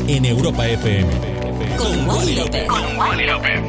En Europa FM. Con Wally López. Con Wally López.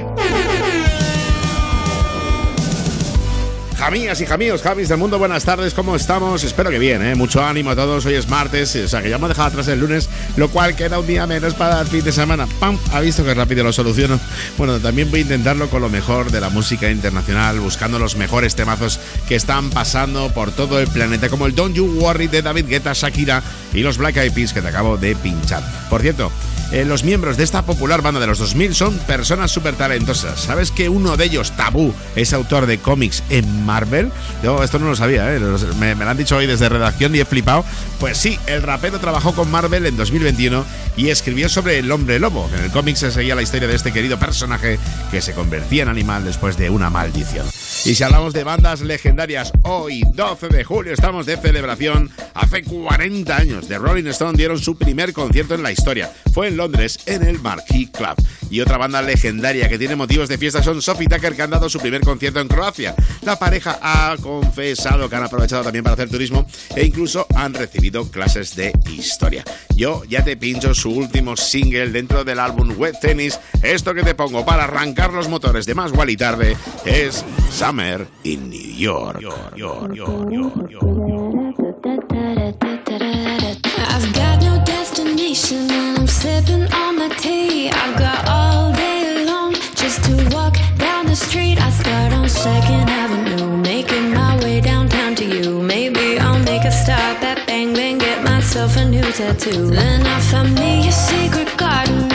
Jamías y jamíos, jamis del mundo, buenas tardes, ¿cómo estamos? Espero que bien, ¿eh? Mucho ánimo a todos, hoy es martes, o sea que ya hemos dejado atrás el lunes, lo cual queda un día menos para el fin de semana. ¡Pam! Ha visto que rápido lo soluciono. Bueno, también voy a intentarlo con lo mejor de la música internacional, buscando los mejores temazos que están pasando por todo el planeta, como el Don't You Worry de David Guetta, Shakira y los Black Eyed Peas que te acabo de pinchar. Por cierto, eh, los miembros de esta popular banda de los 2000 son personas súper talentosas. ¿Sabes que uno de ellos, Tabú, es autor de cómics en Marvel? Yo esto no lo sabía, ¿eh? me, me, lo han dicho hoy desde redacción y he flipado. Pues sí, el rapero trabajó con Marvel en 2021 y escribió sobre el hombre lobo. En el cómic se seguía la historia de este querido personaje que se convertía en animal después de una maldición. Y si hablamos de bandas legendarias, hoy, 12 de julio, estamos de celebración. Hace 40 años, The Rolling Stone dieron su primer concierto en la historia. Fue en Londres, en el Marquee Club. Y otra banda legendaria que tiene motivos de fiesta son Sophie Tucker, que han dado su primer concierto en Croacia. La pareja ha confesado que han aprovechado también para hacer turismo e incluso han recibido clases de historia. Yo ya te pincho su último single dentro del álbum Web Tennis. Esto que te pongo para arrancar los motores de más y tarde es Sam Summer in New York. I've got no destination and I'm sipping on the tea. I've got all day long just to walk down the street. I start on Second Avenue, making my way downtown to you. Maybe I'll make a stop at Bang Bang, get myself a new tattoo. Then I find me a secret garden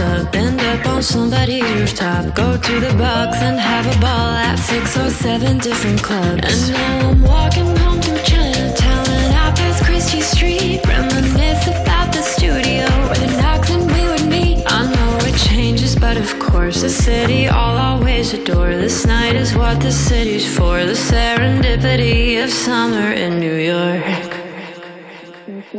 up, end up on somebody's rooftop. Go to the box and have a ball at six or seven different clubs. And now I'm walking home to Chinatown and out past Christie Street. Reminisce about the studio where the knocks and we would meet. I know it changes, but of course, the city I'll always adore. This night is what the city's for. The serendipity of summer in New York.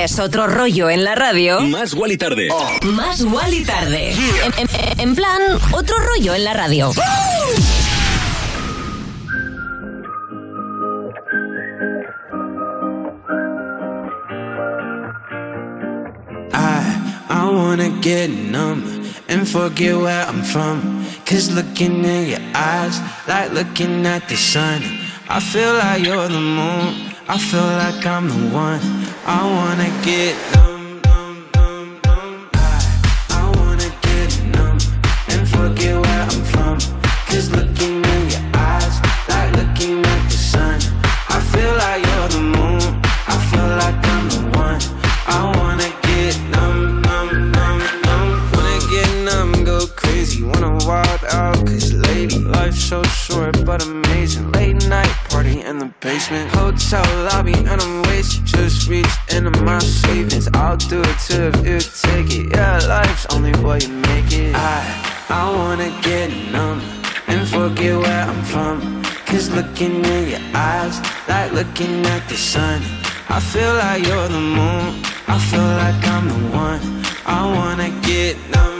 quieres otro rollo en la radio, Más Wally Tarde. más y tarde. En, en- en plan, otro rollo en la radio. I, I wanna get numb and forget where I'm from. Cause looking in your eyes, like looking at the sun. I feel like you're the moon, I feel like I'm the one. I wanna get numb, numb, numb, numb. I, I wanna get numb and forget where I'm from. Cause looking basement, hotel lobby, and I'm wasted. Just reach into my savings. I'll do it too if you take it. Yeah, life's only what you make it. I, I wanna get numb and forget where I'm from. Cause looking in your eyes, like looking at the sun. I feel like you're the moon, I feel like I'm the one. I wanna get numb,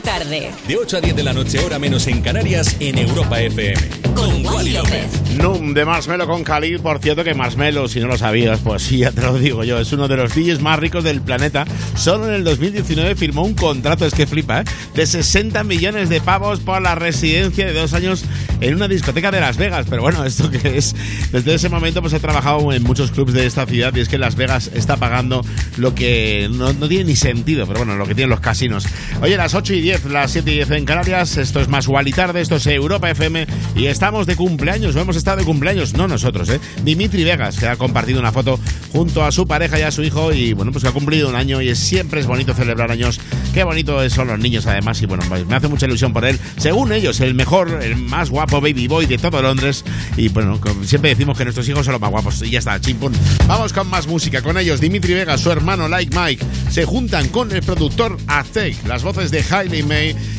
tarde. De 8 a 10 de la noche, hora menos en Canarias, en Europa FM. Con Wally López. Num de Marshmello con Khalid. Por cierto, que Marshmello, si no lo sabías, pues sí, ya te lo digo yo, es uno de los DJs más ricos del planeta. Solo en el 2019 firmó un contrato, es que flipa, ¿eh? de 60 millones de pavos por la residencia de dos años en una discoteca de Las Vegas. Pero bueno, esto que es, desde ese momento pues he trabajado en muchos clubs de esta ciudad y es que Las Vegas está pagando lo que no, no tiene ni sentido, pero bueno, lo que tienen los casinos. Oye, las 8 y 10, las 7 y 10 en Canarias, esto es más y tarde, esto es Europa FM y estamos de cumpleaños, o hemos estado de cumpleaños, no nosotros, ¿eh? Dimitri Vegas, que ha compartido una foto junto a su pareja y a su hijo y bueno, pues que ha cumplido un año y es, siempre es bonito celebrar años. Qué bonito son los niños además y bueno, pues me hace mucha ilusión por él. Según ellos, el mejor, el más guapo baby boy de todo Londres y bueno, siempre decimos que nuestros hijos son los más guapos y ya está, chimpún. Vamos con más música, con ellos Dimitri Vegas, su hermano Like Mike, se juntan con el productor Aztec, las voces de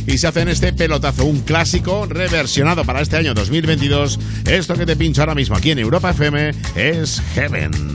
Y se hacen este pelotazo, un clásico reversionado para este año 2022. Esto que te pincho ahora mismo aquí en Europa FM es Heaven.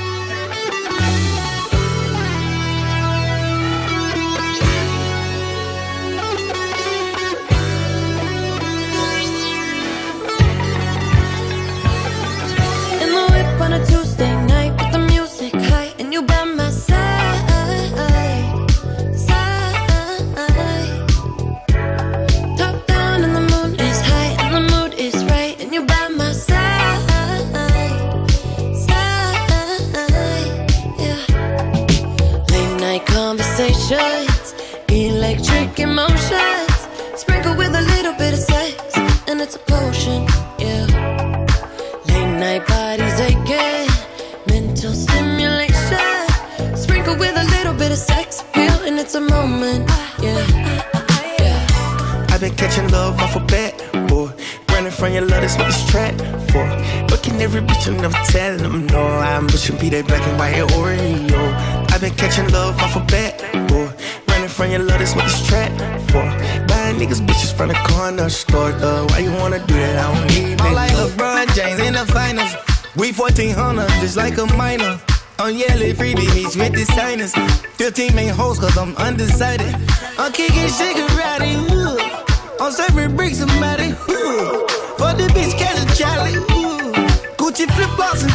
1400, like a minor. I'm yelling freebie meets with the signers. 15 main hoes, cause I'm undecided. I'm kicking shit karate. Ooh. I'm serving bricks somebody. Ooh. For the bitch, catch a Charlie. Gucci flip flops and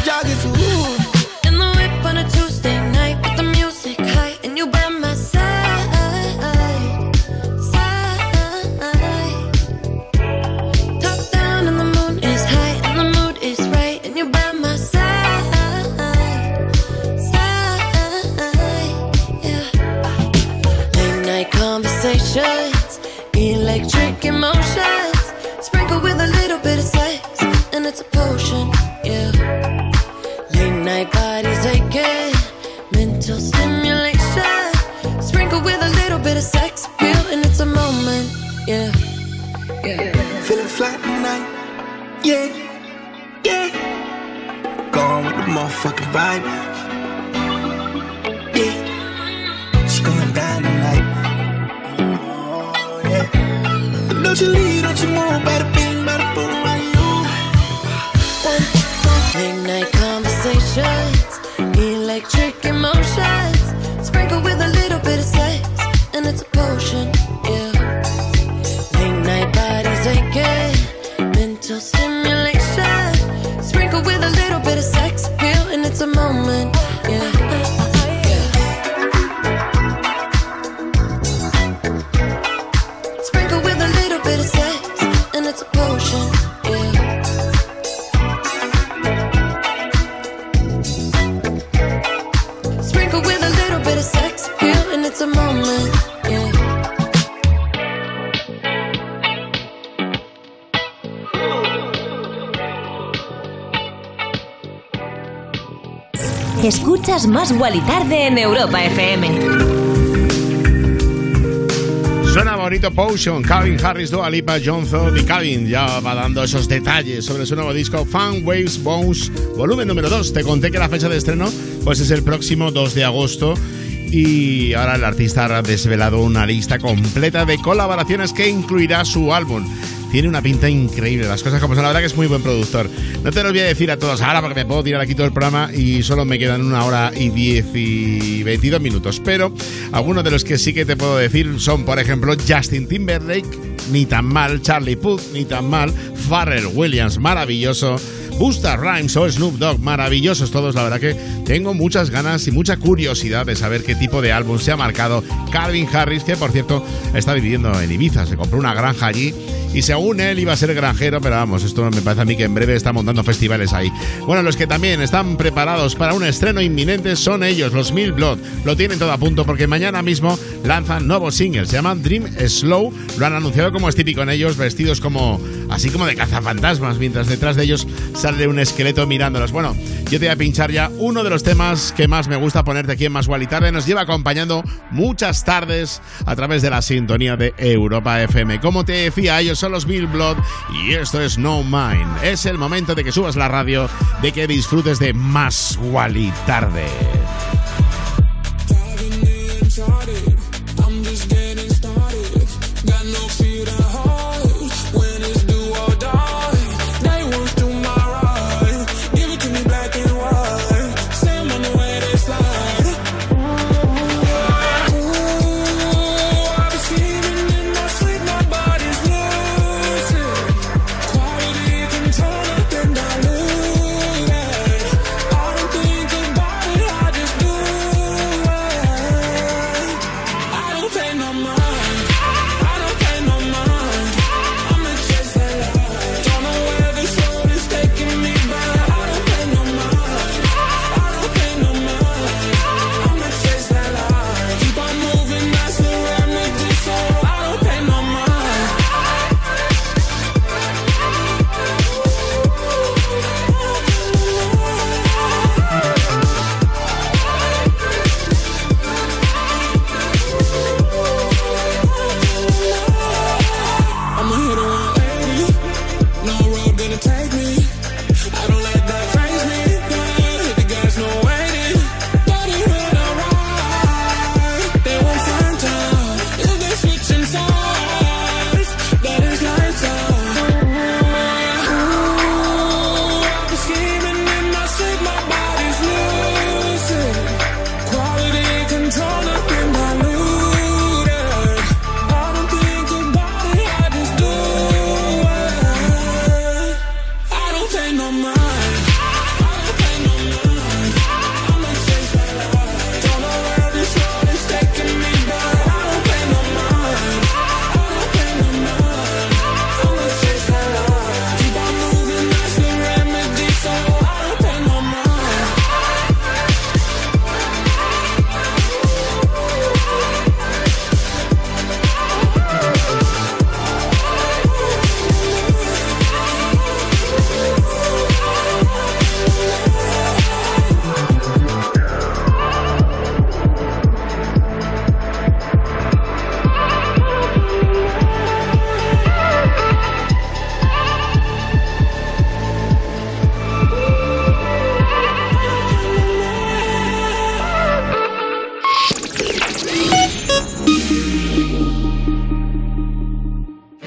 Más en Europa FM. Suena bonito Potion, Calvin Harris, Dua Lipa, Johnson y Calvin ya va dando esos detalles sobre su nuevo disco Fun Waves Bones, volumen número 2. Te conté que la fecha de estreno pues es el próximo 2 de agosto y ahora el artista ha desvelado una lista completa de colaboraciones que incluirá su álbum. Tiene una pinta increíble, las cosas como son. La verdad que es muy buen productor. No te los voy a decir a todos ahora porque me puedo tirar aquí todo el programa y solo me quedan una hora y diez y 22 minutos. Pero algunos de los que sí que te puedo decir son, por ejemplo, Justin Timberlake, ni tan mal, Charlie Puth, ni tan mal, Pharrell Williams, maravilloso. Busta Rhymes o Snoop Dogg, maravillosos todos, la verdad que tengo muchas ganas y mucha curiosidad de saber qué tipo de álbum se ha marcado Calvin Harris, que por cierto está viviendo en Ibiza, se compró una granja allí y según él iba a ser granjero, pero vamos, esto me parece a mí que en breve está montando festivales ahí. Bueno, los que también están preparados para un estreno inminente son ellos, los Mil Blood. Lo tienen todo a punto porque mañana mismo lanzan nuevos singles, se llaman Dream Slow, lo han anunciado como es típico en ellos, vestidos como así como de cazafantasmas, mientras detrás de ellos sale un esqueleto mirándolos. Bueno, yo te voy a pinchar ya uno de los temas que más me gusta ponerte aquí en Más y Tarde. Nos lleva acompañando muchas tardes a través de la sintonía de Europa FM. Como te decía, ellos son los Bill Blood y esto es No Mine. Es el momento de que subas la radio, de que disfrutes de Más y Tarde.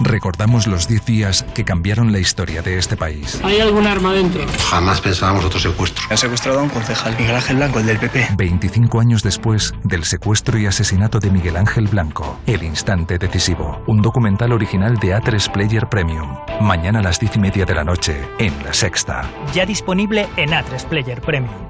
Recordamos los 10 días que cambiaron la historia de este país. ¿Hay algún arma dentro? Jamás pensábamos otro secuestro. Han secuestrado a un concejal, Miguel Ángel Blanco, el del PP. 25 años después del secuestro y asesinato de Miguel Ángel Blanco, El Instante Decisivo, un documental original de A3 Player Premium. Mañana a las 10 y media de la noche, en La Sexta. Ya disponible en A3 Player Premium.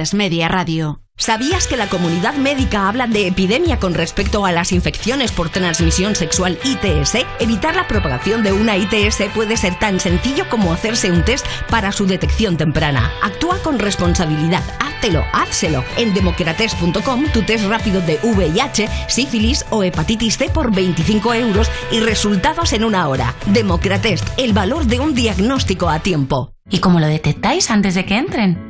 A3 Media Radio. ¿Sabías que la comunidad médica habla de epidemia con respecto a las infecciones por transmisión sexual ITS? Evitar la propagación de una ITS puede ser tan sencillo como hacerse un test para su detección temprana. Actúa con responsabilidad. Háztelo, házselo. En democrates.com tu test rápido de VIH, sífilis o hepatitis C por 25 euros y resultados en una hora. Democratest, el valor de un diagnóstico a tiempo. ¿Y cómo lo detectáis antes de que entren?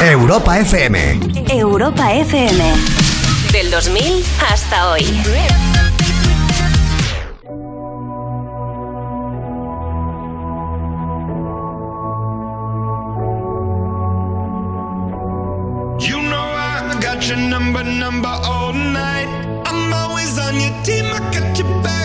Europa FM. Europa FM. Del 2000 hasta hoy. You know I got your number, number all night. I'm always on your team, I got your back,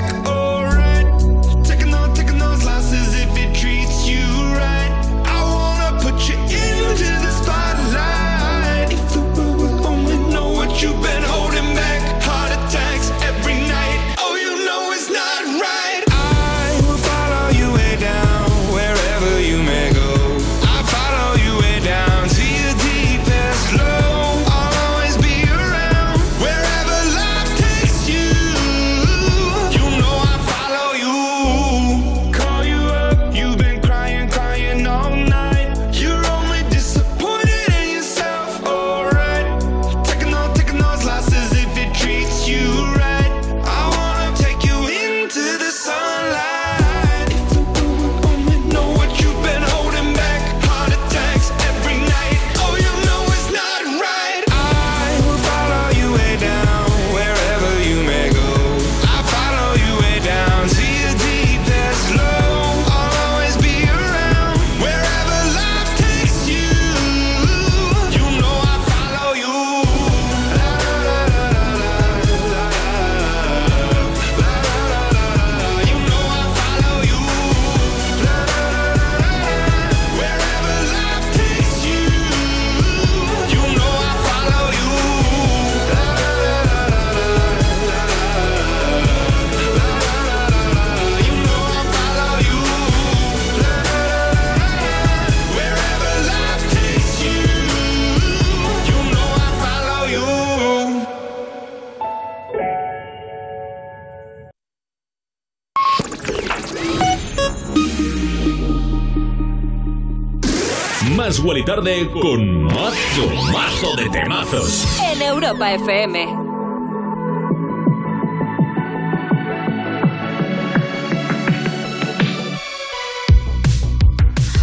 Más Tarde con mazo, mazo de temazos. En Europa FM.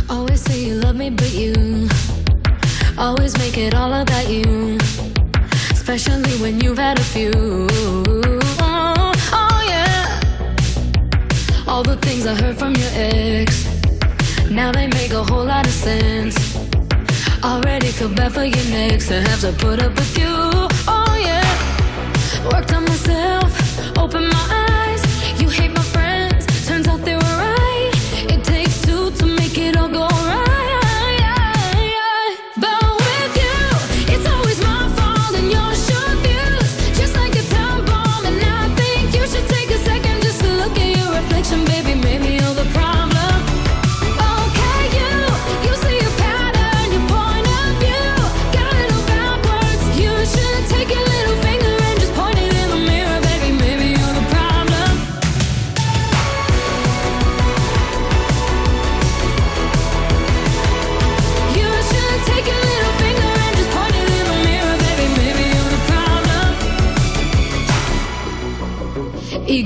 Always say you love me, but you always make it all about you. Especially when you've had a few. Oh, oh, yeah. All the things I heard from your ex. Now they make a whole lot of sense. Already feel bad for your next to have to put up with you. Oh yeah. Worked on myself, open my eyes.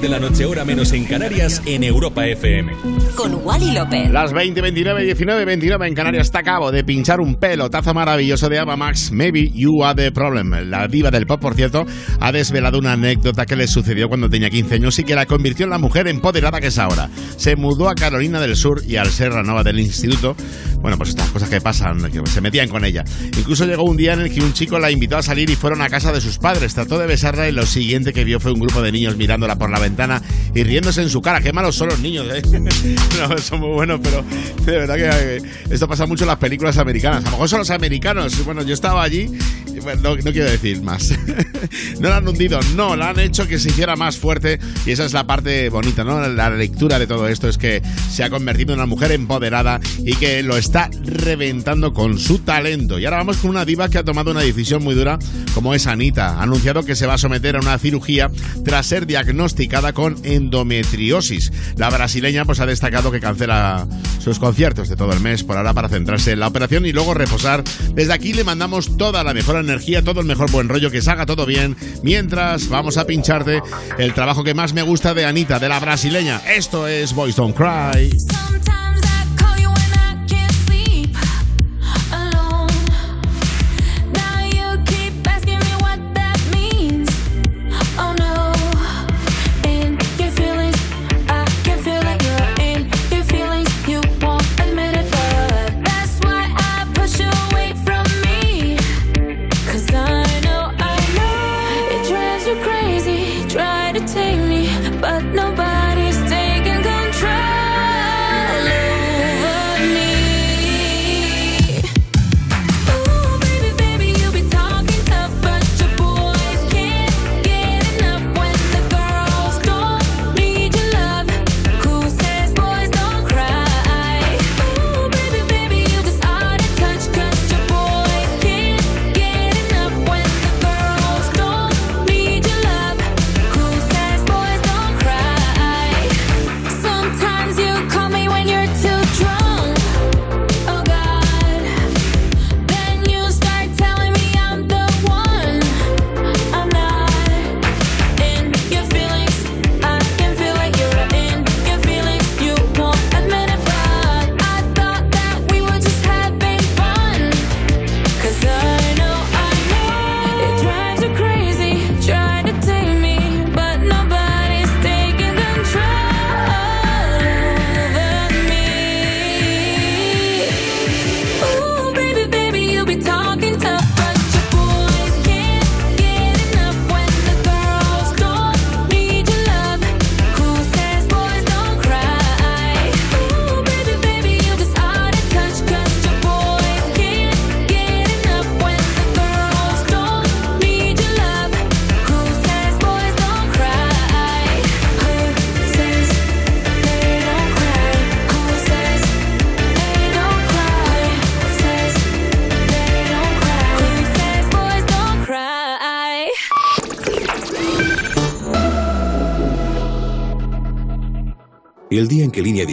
De 8 a 10 de la noche, hora menos en Canarias, en Europa FM. Con Wally López. Las 20, 29, 19, 29 en Canarias está a cabo de pinchar un pelotazo maravilloso de Ava Max. Maybe you are the problem. La diva del pop, por cierto, ha desvelado una anécdota que le sucedió cuando tenía 15 años y que la convirtió en la mujer empoderada que es ahora. Se mudó a Carolina del Sur y al ser la nueva del instituto, bueno, pues estas cosas que pasan, que se metían con ella. Incluso llegó un día en el que un chico la invitó a salir y fueron a casa de sus padres. Trató de besarla y lo siguiente que vio fue un grupo de niños mirándola por la ventana y riéndose en su cara. Qué malos son los niños, ¿eh? no, son muy buenos, pero de verdad que eh, esto pasa mucho en las películas americanas. A lo mejor son los americanos. Bueno, yo estaba allí, bueno, no, quiero decir más. no la han hundido, no, la han hecho que se hiciera más fuerte y esa es la parte bonita, ¿no? La lectura de todo esto es que se ha convertido en una mujer empoderada y que lo está reventando con su talento. Y ahora vamos con una diva que ha tomado una decisión muy dura, como es Anita. Ha anunciado que se va a someter a una cirugía tras ser diagnosticada con endometriosis. La brasileña pues ha destacado que cancela sus conciertos de todo el mes por ahora para centrarse en la operación y luego reposar. Desde aquí le mandamos toda la mejor energía, todo el mejor buen rollo, que salga todo bien. Mientras vamos a pincharte el trabajo que más me gusta de Anita, de la brasileña. Esto es Boys Don't Cry.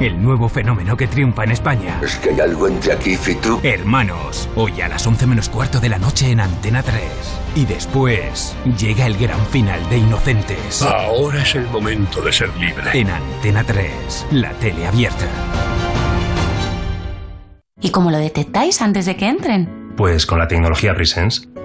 El nuevo fenómeno que triunfa en España. Es que hay algo entre aquí y tú. Hermanos, hoy a las 11 menos cuarto de la noche en Antena 3. Y después llega el gran final de Inocentes. Ahora es el momento de ser libre. En Antena 3, la tele abierta. ¿Y cómo lo detectáis antes de que entren? Pues con la tecnología Presence.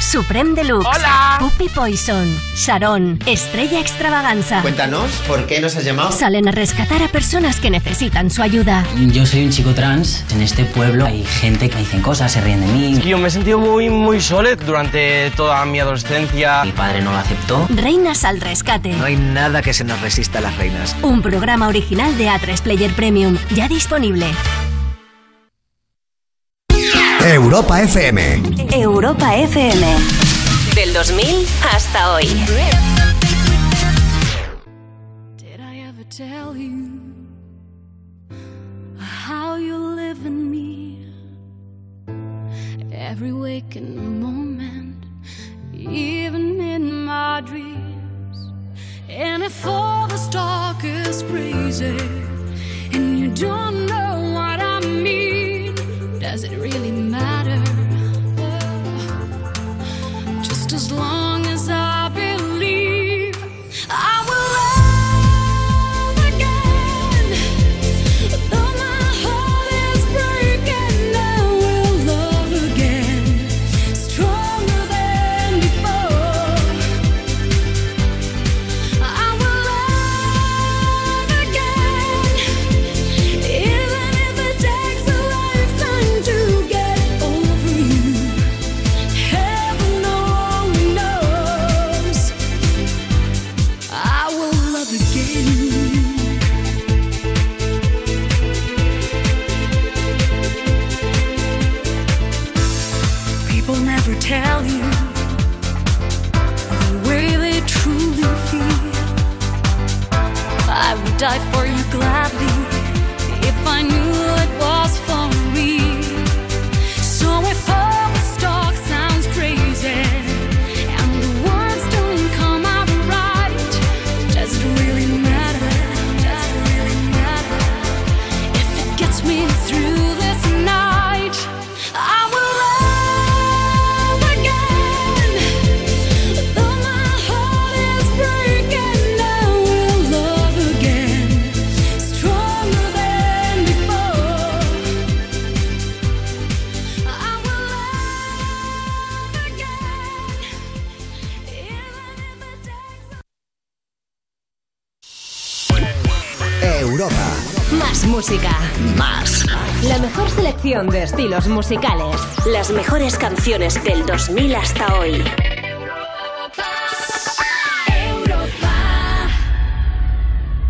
Supreme Deluxe. Hola. Puppy Poison. Sharon. Estrella Extravaganza. Cuéntanos, ¿por qué nos has llamado? Salen a rescatar a personas que necesitan su ayuda. Yo soy un chico trans. En este pueblo hay gente que me dicen cosas, se ríen de mí. Yo me he sentido muy, muy solo durante toda mi adolescencia. Mi padre no lo aceptó. Reinas al rescate. No hay nada que se nos resista a las reinas. Un programa original de A3 Player Premium. Ya disponible. Europa FM. Europa FM. Del 2000 hasta hoy. Did I ever tell you how you live in me? Every waking moment, even in my dreams. And if all this talk is crazy and you don't know does it really matter? Just as long música. Más. La mejor selección de estilos musicales. Las mejores canciones del 2000 hasta hoy.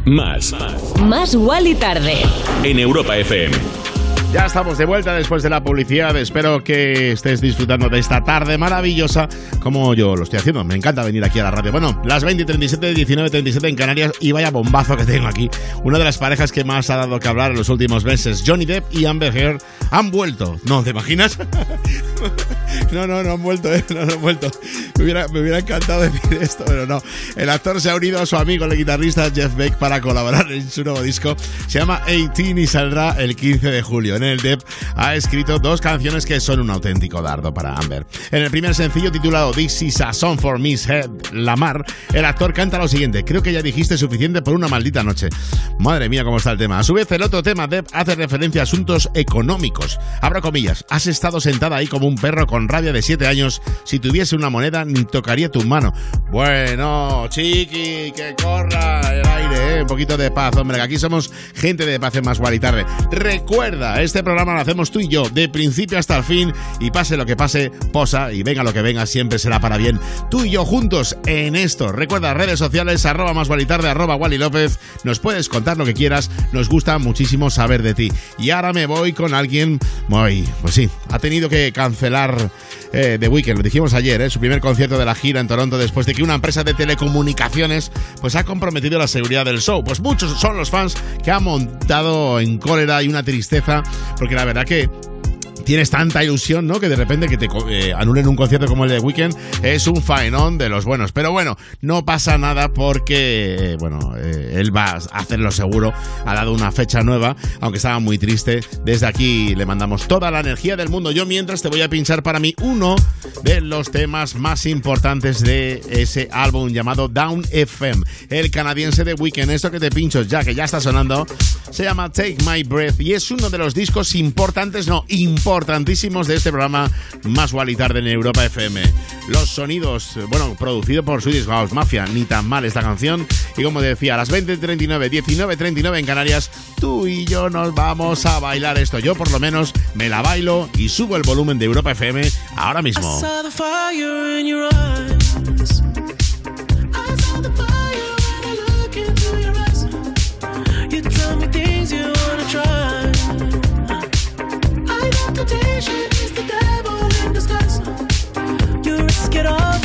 Más. Más y tarde. En Europa FM. Ya estamos de vuelta después de la publicidad. Espero que estés disfrutando de esta tarde maravillosa como yo lo estoy haciendo. Me encanta venir aquí a la radio. Bueno, las 20 y 37, 19 37 en Canarias y vaya bombazo que tengo aquí. Una de las parejas que más ha dado que hablar en los últimos meses, Johnny Depp y Amber Heard, han vuelto. ¿No te imaginas? No, no, no han vuelto, ¿eh? No, no han vuelto. Me hubiera, me hubiera encantado decir esto, pero no. El actor se ha unido a su amigo, el guitarrista Jeff Beck, para colaborar en su nuevo disco. Se llama 18 y saldrá el 15 de julio. En el Depp ha escrito dos canciones que son un auténtico dardo para Amber. En el primer sencillo titulado This is a Song for Miss Head Lamar, el actor canta lo siguiente: Creo que ya dijiste suficiente por una maldita noche. Madre mía, cómo está el tema. A su vez, el otro tema, Depp, hace referencia a asuntos económicos. Abro comillas, has estado sentada ahí como un perro con rabia de 7 años. Si tuviese una moneda, ni tocaría tu mano. Bueno, chiqui, que corra el aire, ¿eh? Un poquito de paz, hombre, aquí somos gente de paz en más y. Recuerda, este programa lo hacemos tú y yo, de principio hasta el fin, y pase lo que pase, posa, y venga lo que venga, siempre será para bien. Tú y yo juntos en esto. Recuerda, redes sociales, arroba más y arroba Wally López. Nos puedes contar lo que quieras, nos gusta muchísimo saber de ti. Y ahora me voy con alguien, muy, pues sí, ha tenido que cancelar eh, The Weeknd, lo dijimos ayer, eh, su primer concierto de la gira en Toronto después de que una empresa de telecomunicaciones pues ha comprometido la seguridad del show. Pues muchos son los fans que han montado en cólera y una tristeza porque la verdad que tienes tanta ilusión, ¿no? Que de repente que te eh, anulen un concierto como el de Weekend es un faenón de los buenos. Pero bueno, no pasa nada porque, eh, bueno, eh, él va a hacerlo seguro. Ha dado una fecha nueva, aunque estaba muy triste. Desde aquí le mandamos toda la energía del mundo. Yo mientras te voy a pinchar para mí uno de los temas más importantes de ese álbum llamado Down FM. El canadiense de Weekend. Esto que te pincho ya, que ya está sonando, se llama Take My Breath y es uno de los discos importantes, no, importantes importantísimos de este programa más y tarde en Europa FM. Los sonidos, bueno, producido por Swedish House Mafia, ni tan mal esta canción. Y como decía, a las 20.39, 19.39 en Canarias, tú y yo nos vamos a bailar esto. Yo por lo menos me la bailo y subo el volumen de Europa FM ahora mismo. temptation is the devil in disguise. You risk it all.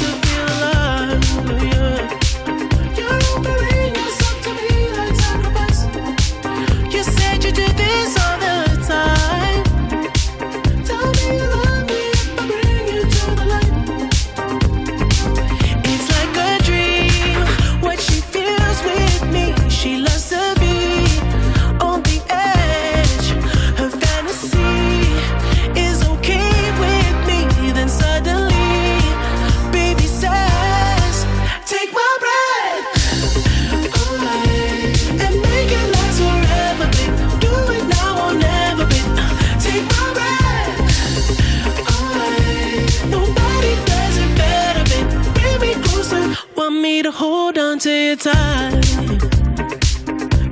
On to your time.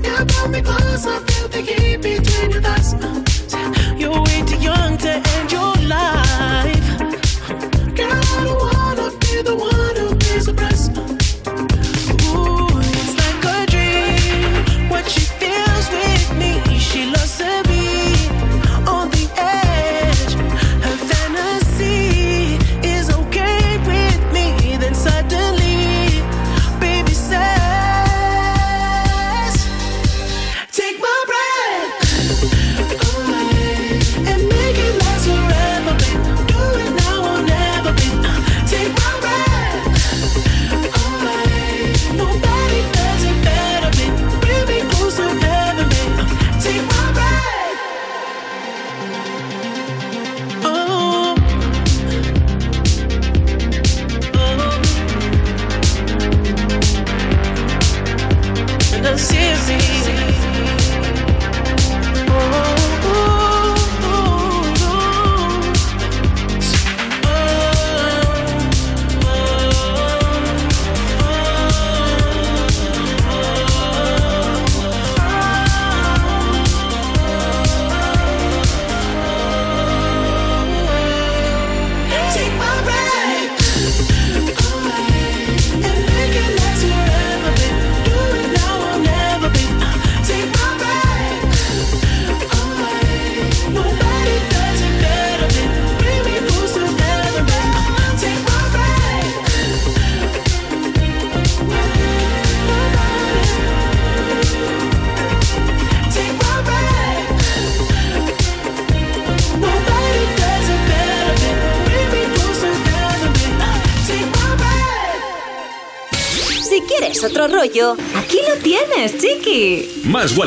You pull me close, I feel the heat between your thighs.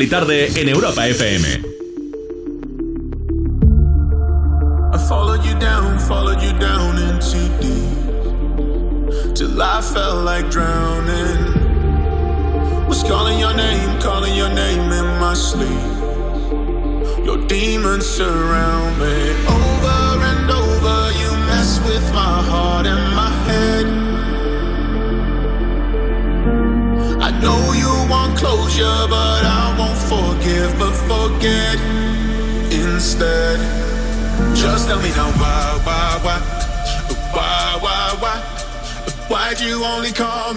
Tarde en Europa FM.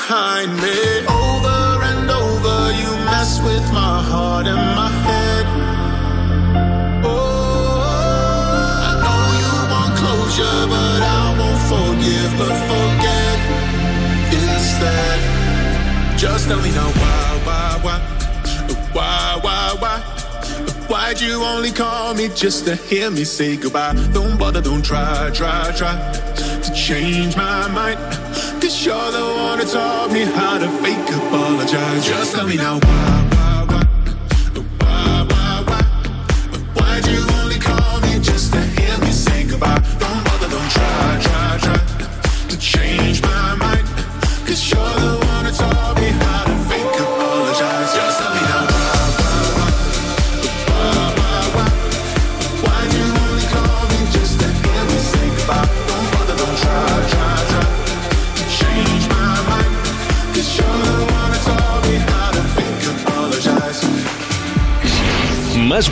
behind me. Over and over, you mess with my heart and my head. Oh, I know you want closure, but I won't forgive, but forget instead. Just tell me now why, why, why, why, why, why? Why'd you only call me just to hear me say goodbye? Don't bother, don't try, try, try to change my mind. You're the one that taught me how to fake apologize. Just tell me now why?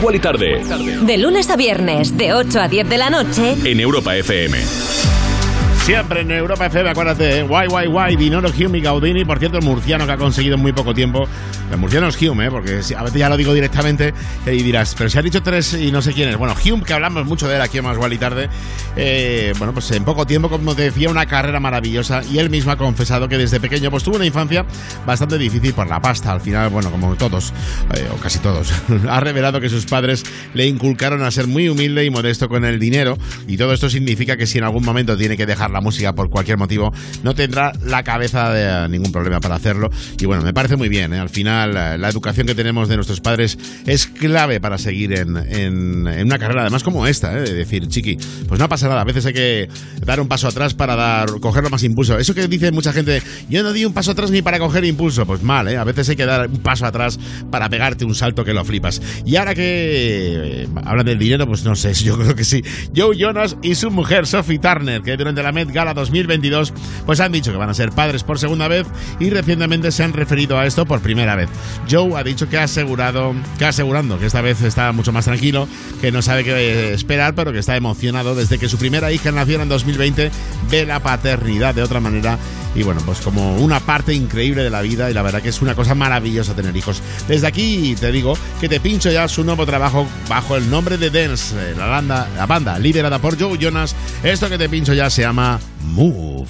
Más y Tarde De lunes a viernes, de 8 a 10 de la noche, en Europa FM. Siempre en Europa FM, acuérdate, ¿eh? Guay, guay, guay, Dinoro Hume y Gaudini, por cierto, el murciano que ha conseguido en muy poco tiempo. Murciano es Hume, ¿eh? porque a veces ya lo digo directamente y dirás, pero si has dicho tres y no sé quién es. Bueno, Hume, que hablamos mucho de él aquí en Más y Tarde, eh, bueno, pues en poco tiempo, como te decía, una carrera maravillosa y él mismo ha confesado que desde pequeño pues tuvo una infancia bastante difícil por la pasta. Al final, bueno, como todos, eh, o casi todos, ha revelado que sus padres le inculcaron a ser muy humilde y modesto con el dinero y todo esto significa que si en algún momento tiene que dejar la música por cualquier motivo, no tendrá la cabeza de eh, ningún problema para hacerlo. Y bueno, me parece muy bien. ¿eh? Al final, la educación que tenemos de nuestros padres es clave para seguir en una carrera, además como esta, ¿eh? de decir, chiqui, pues no pasa nada. A veces hay que dar un paso atrás para dar, cogerlo más impulso. Eso que dice mucha gente, yo no di un paso atrás ni para coger impulso. Pues mal, ¿eh? A veces hay que dar un paso atrás para pegarte un salto que lo flipas. Y ahora que eh, hablan del dinero, pues no sé, yo creo que sí. Joe Jonas y su mujer Sophie Turner, que durante la Met Gala 2022, pues han dicho que van a ser padres por segunda vez y recientemente se han referido a esto por primera vez. Joe ha dicho que ha asegurado, que asegurando que esta vez está mucho más tranquilo, que no sabe qué esperar, pero que está emocionado desde que su primera hija nació en 2020, ve la paternidad de otra manera y bueno, pues como una parte increíble de la vida y la verdad que es una cosa maravillosa tener hijos. Desde aquí te digo que te pincho ya su nuevo trabajo bajo el nombre de Dance, eh, la banda, la banda liderada por Joe Jonas. Esto que te pincho ya se llama Move.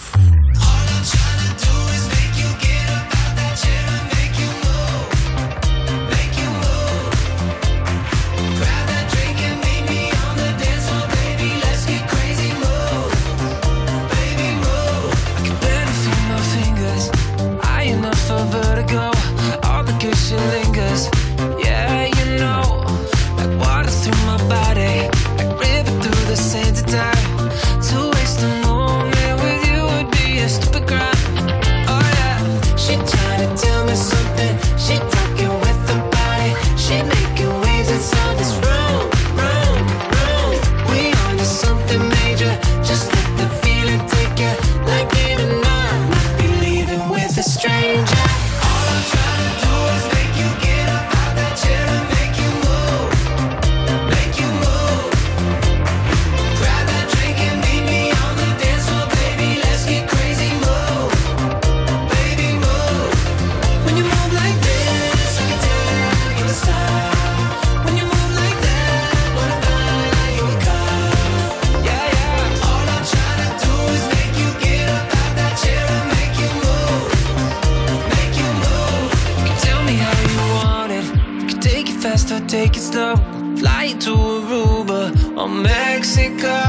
slow. Flight to Aruba or Mexico.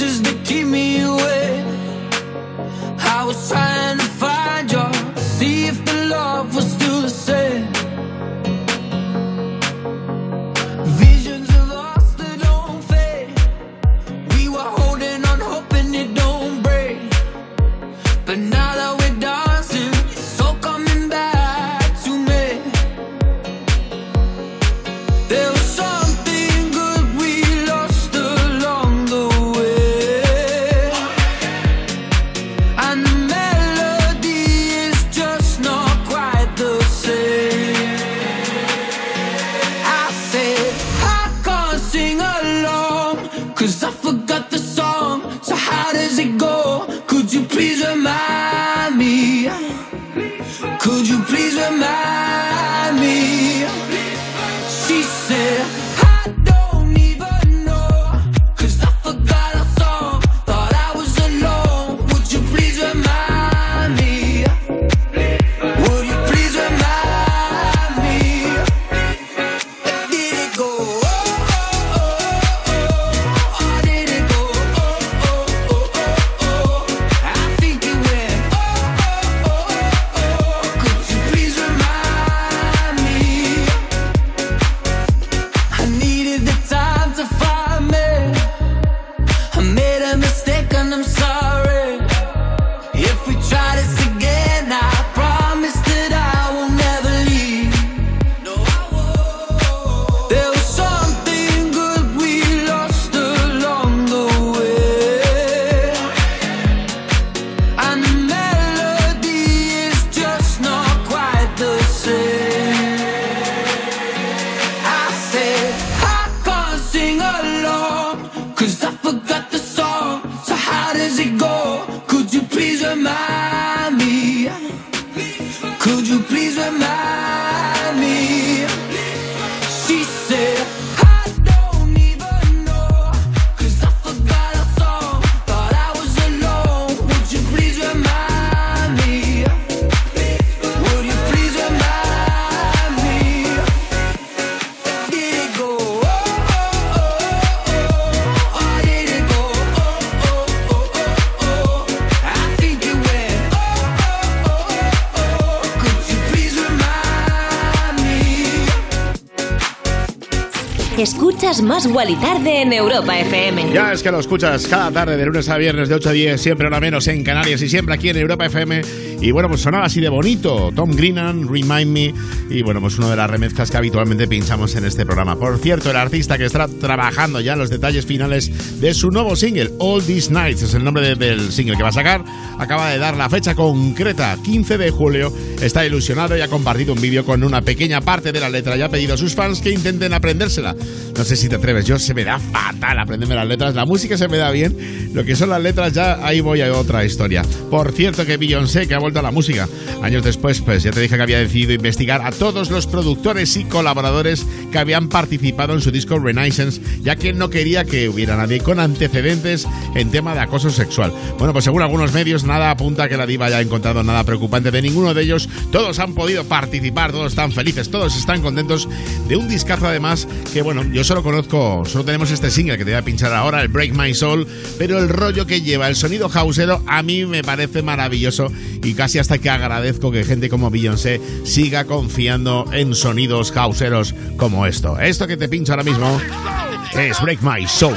just the escuchas más Guali Tarde en Europa FM. Ya es que lo escuchas cada tarde de lunes a viernes de 8 a 10, siempre hora menos en Canarias y siempre aquí en Europa FM y bueno, pues sonaba así de bonito. Tom Greenan, Remind Me. Y bueno, pues una de las remezclas que habitualmente pinchamos en este programa. Por cierto, el artista que está trabajando ya en los detalles finales de su nuevo single, All These Nights, es el nombre del single que va a sacar, acaba de dar la fecha concreta, 15 de julio. Está ilusionado y ha compartido un vídeo con una pequeña parte de la letra y ha pedido a sus fans que intenten aprendérsela. No sé si te atreves, yo se me da fatal aprenderme las letras. La música se me da bien, lo que son las letras ya ahí voy a otra historia. Por cierto que Beyoncé, que ha vuelto a la música, años después, pues ya te dije que había decidido investigar a todos los productores y colaboradores que habían participado en su disco Renaissance, ya que no quería que hubiera nadie con antecedentes en tema de acoso sexual. Bueno, pues según algunos medios, nada apunta a que la diva haya encontrado nada preocupante de ninguno de ellos. Todos han podido participar, todos están felices, todos están contentos de un discazo además que, bueno, yo solo conozco, solo tenemos este single que te voy a pinchar ahora, el Break My Soul, pero el rollo que lleva, el sonido houseero, a mí me parece maravilloso y casi hasta que agradezco que gente como Beyoncé siga confiando en sonidos causeros como esto. Esto que te pincho ahora mismo es Break My Soul.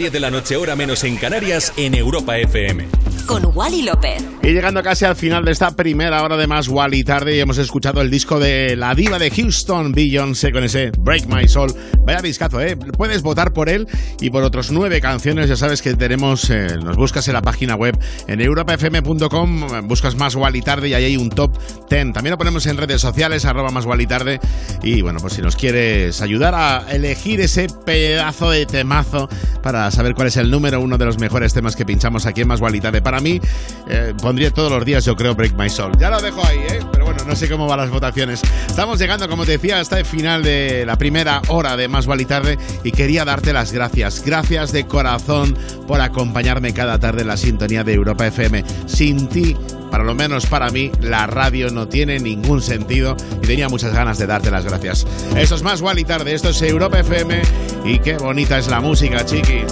10 de la noche, hora menos en Canarias, en Europa FM. Con Wally López. Y llegando casi al final de esta primera hora de más Wally tarde, y hemos escuchado el disco de la diva de Houston, Beyoncé, con ese Break My Soul. Vaya discazo, ¿eh? Puedes votar por él y por otros nueve canciones. Ya sabes que tenemos, eh, nos buscas en la página web en europafm.com, buscas más Wally tarde y ahí hay un top 10. También lo ponemos en redes sociales, arroba más Wally tarde. Y bueno, pues si nos quieres ayudar a elegir ese pedazo de temazo para saber cuál es el número uno de los mejores temas que pinchamos aquí en Más Tarde. Para mí, eh, pondría todos los días, yo creo, Break My Soul. Ya lo dejo ahí, ¿eh? Pero bueno, no sé cómo van las votaciones. Estamos llegando, como te decía, hasta el final de la primera hora de Más Tarde y quería darte las gracias. Gracias de corazón por acompañarme cada tarde en la sintonía de Europa FM. Sin ti para lo menos para mí, la radio no tiene ningún sentido y tenía muchas ganas de darte las gracias. Esto es más y tarde, esto es Europa FM y qué bonita es la música, chiqui.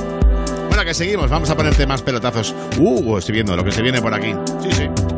Bueno, que seguimos, vamos a ponerte más pelotazos. Uh, estoy viendo lo que se viene por aquí. Sí, sí.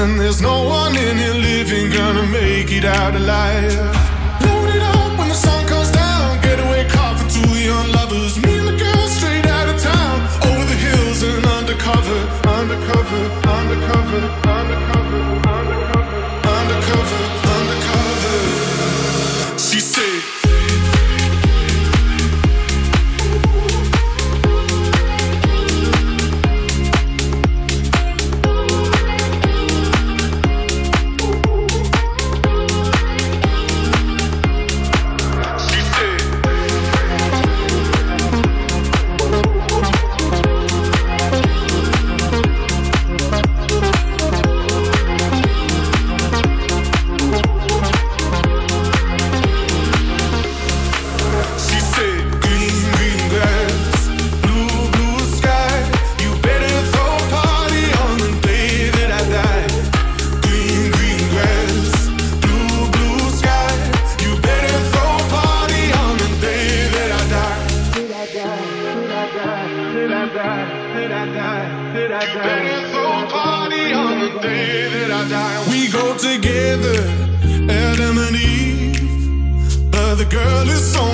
and there's no one in here living gonna make it out alive. Load it up when the sun comes down. Getaway car for two young lovers. Me and the girl straight out of town, over the hills and undercover, undercover, undercover, undercover, undercover,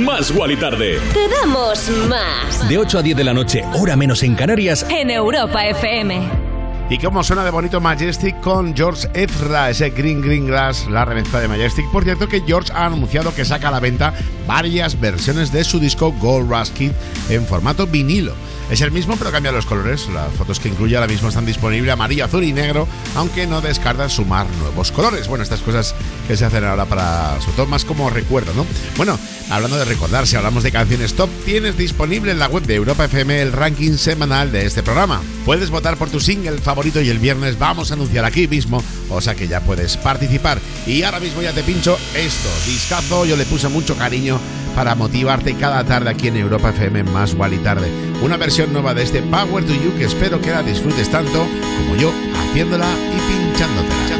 Más. Wally Tarde. Te damos más. De 8 a 10 de la noche, hora menos en Canarias. En Europa FM. Y cómo suena de bonito Majestic con George Ezra, ese Green Green Grass, la remezcla de Majestic. Por cierto que George ha anunciado que saca a la venta varias versiones de su disco Gold Rush Kid en formato vinilo. Es el mismo pero cambia los colores. Las fotos que incluye ahora mismo están disponibles amarillo, azul y negro, aunque no descarta sumar nuevos colores. Bueno, estas cosas que se hacen ahora para, sobre todo más como recuerdo, ¿no? Bueno, hablando de recordar, si hablamos de canciones top, tienes disponible en la web de Europa FM el ranking semanal de este programa. Puedes votar por tu single favorito y el viernes vamos a anunciar aquí mismo, o sea que ya puedes participar. Y ahora mismo ya te pincho esto, discazo, yo le puse mucho cariño para motivarte cada tarde aquí en Europa FM más y tarde. Una versión nueva de este Power to You que espero que la disfrutes tanto como yo haciéndola y pinchándotela.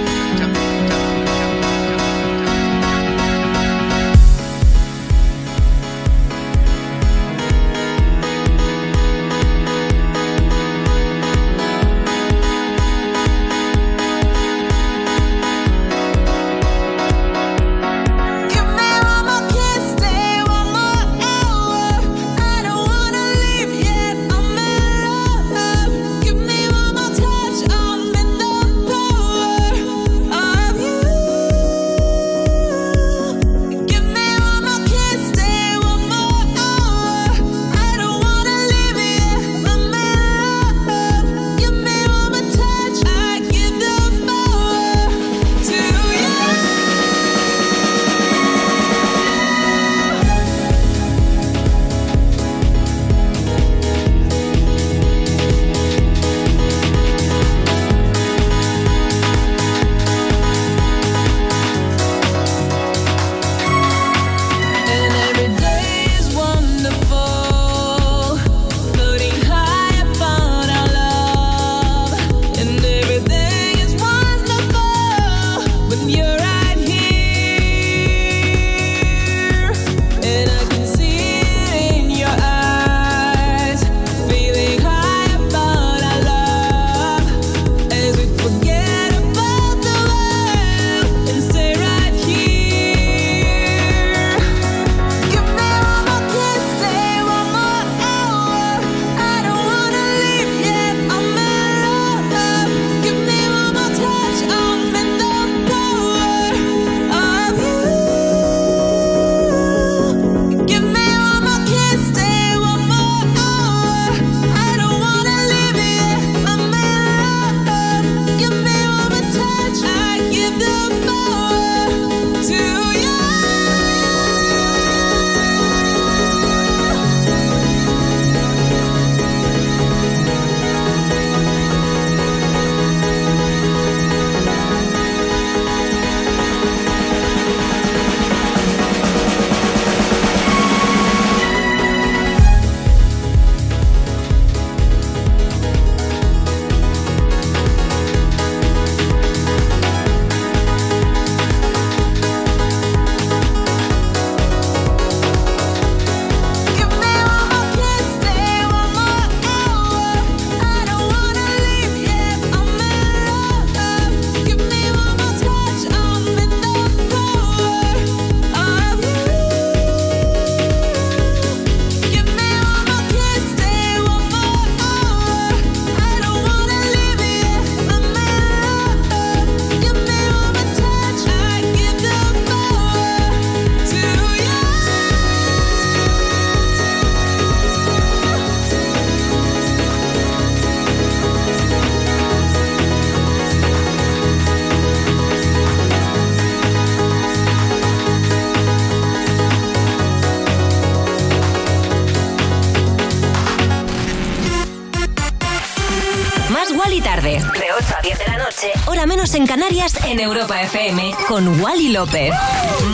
Tarde. De 8 a 10 de la noche, hora menos en Canarias, en Europa FM, con Wally López.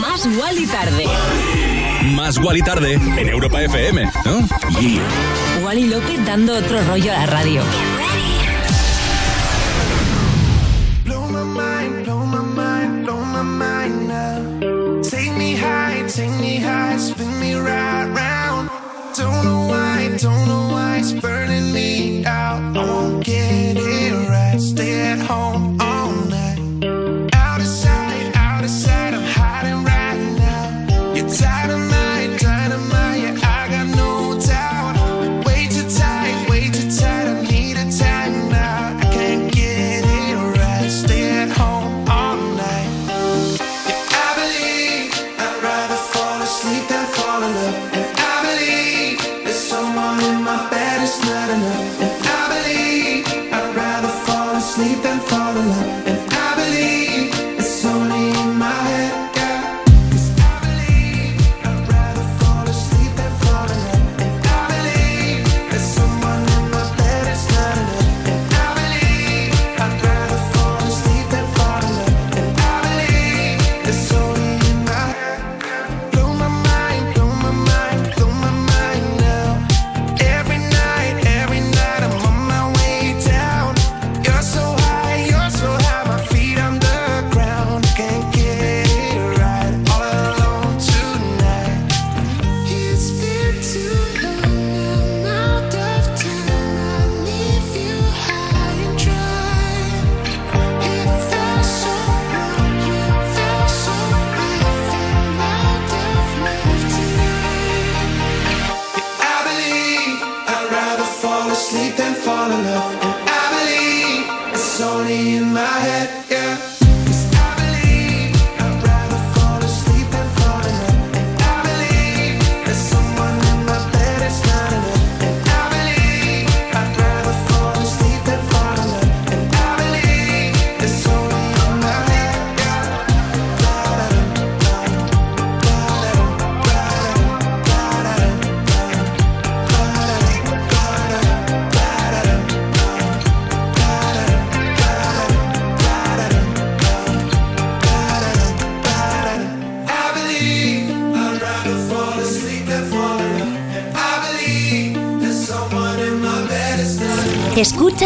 Más Wally tarde. Más Wally Tarde en Europa FM, ¿no? Yeah. Wally López dando otro rollo a la radio. Blow my mind, blow my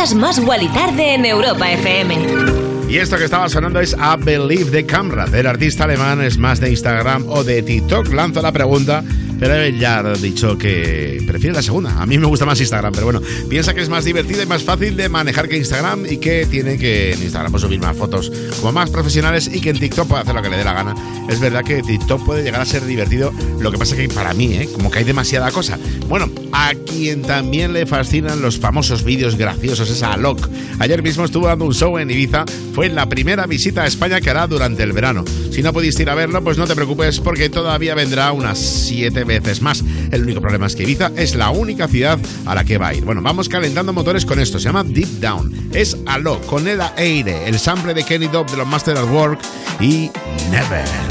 Escuchas Más Wally Tarde en Europa FM. Y esto que estaba sonando es I Believe de Camrad. El artista alemán es más de Instagram o de TikTok. Lanzo la pregunta pero ya ha dicho que prefiere la segunda. A mí me gusta más Instagram, pero bueno, piensa que es más divertido y más fácil de manejar que Instagram y que tiene que en Instagram pues, subir más fotos como más profesionales y que en TikTok puede hacer lo que le dé la gana. Es verdad que TikTok puede llegar a ser divertido, lo que pasa que para mí, ¿eh? como que hay demasiada cosa. Bueno, a quien también le fascinan los famosos vídeos graciosos es a Alok. Ayer mismo estuvo dando un show en Ibiza, fue la primera visita a España que hará durante el verano. Si no pudiste ir a verlo, pues no te preocupes porque todavía vendrá unas 7 veces más. El único problema es que Ibiza es la única ciudad a la que va a ir. Bueno, vamos calentando motores con esto. Se llama Deep Down. Es Alok con el aire, el sample de Kenny Dobb de los Master at Work y Never.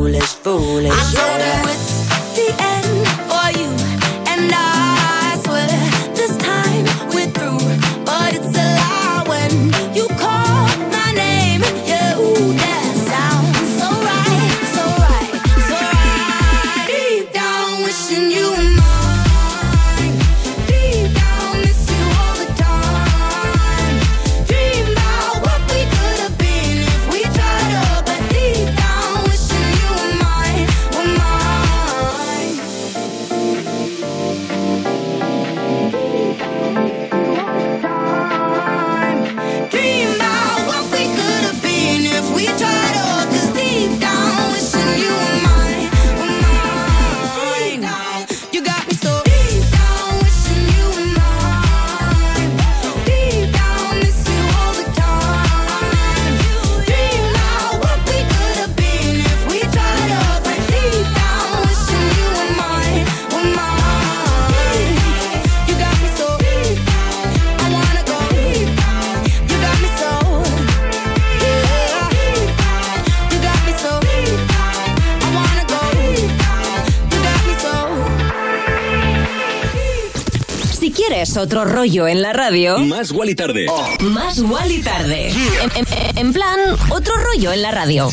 foolish, foolish. I otro rollo en la radio. Más y Tarde. Más y Tarde. En, plan, otro rollo en la radio.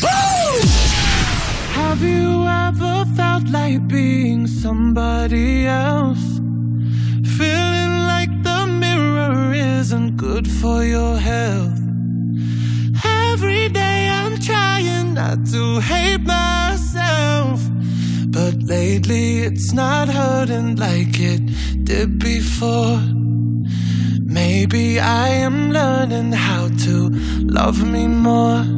Have you ever felt like being somebody else? Feeling like the mirror isn't good for your health. Every day I'm trying not to hate myself. But lately it's not hurting like it did before. Maybe I am learning how to love me more.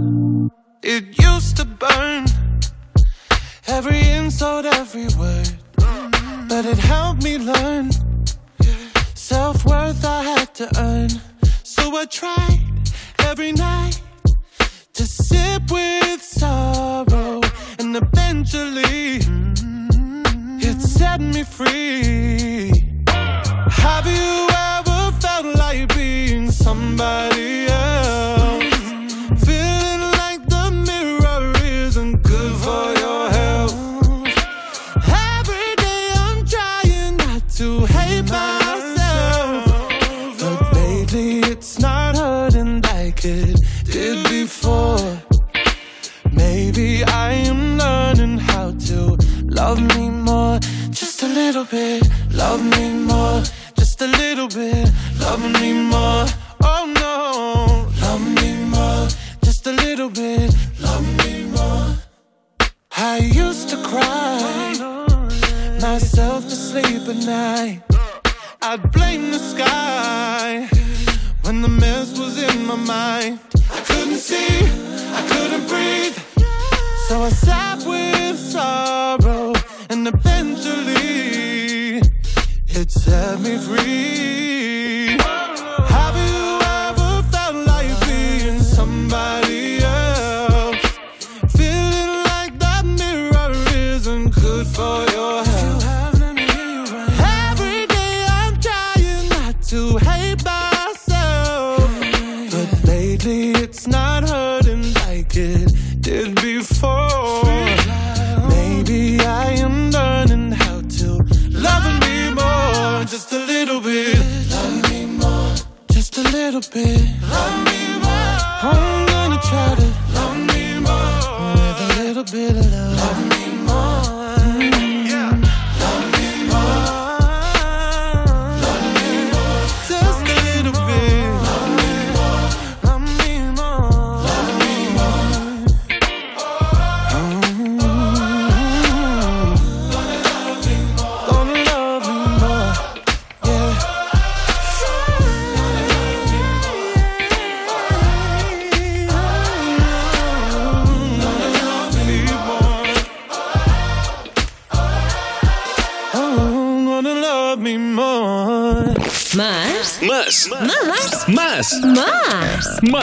bit, love me more, just a little bit, love me more.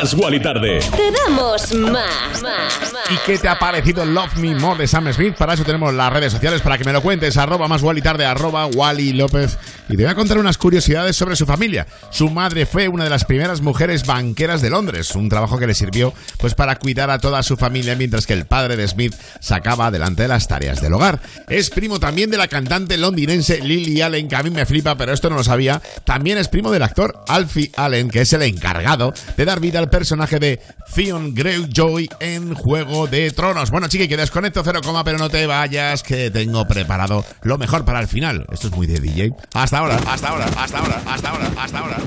Más. Wally Tarde. Te damos más. Más. ¿Y qué te ha parecido Love Me More de Sam Smith? Para eso tenemos las redes sociales para que me lo cuentes. Arroba más Wally tarde, arroba Wally López. Y te voy a contar unas curiosidades sobre su familia. Su madre fue una de las primeras mujeres banqueras de Londres, un trabajo que le sirvió pues para cuidar a toda su familia mientras que el padre de Smith sacaba adelante las tareas del hogar. Es primo también de la cantante londinense Lily Allen, que a mí me flipa, pero esto no lo sabía. También es primo del actor Alfie Allen, que es el encargado de dar vida al personaje de Theon Greyjoy en Juego de Tronos. Bueno, chiqui, que desconecto cero pero no te vayas, que tengo preparado lo mejor para el final. Esto es muy de DJ. Hasta ahora, hasta ahora, hasta ahora, hasta ahora, hasta ahora,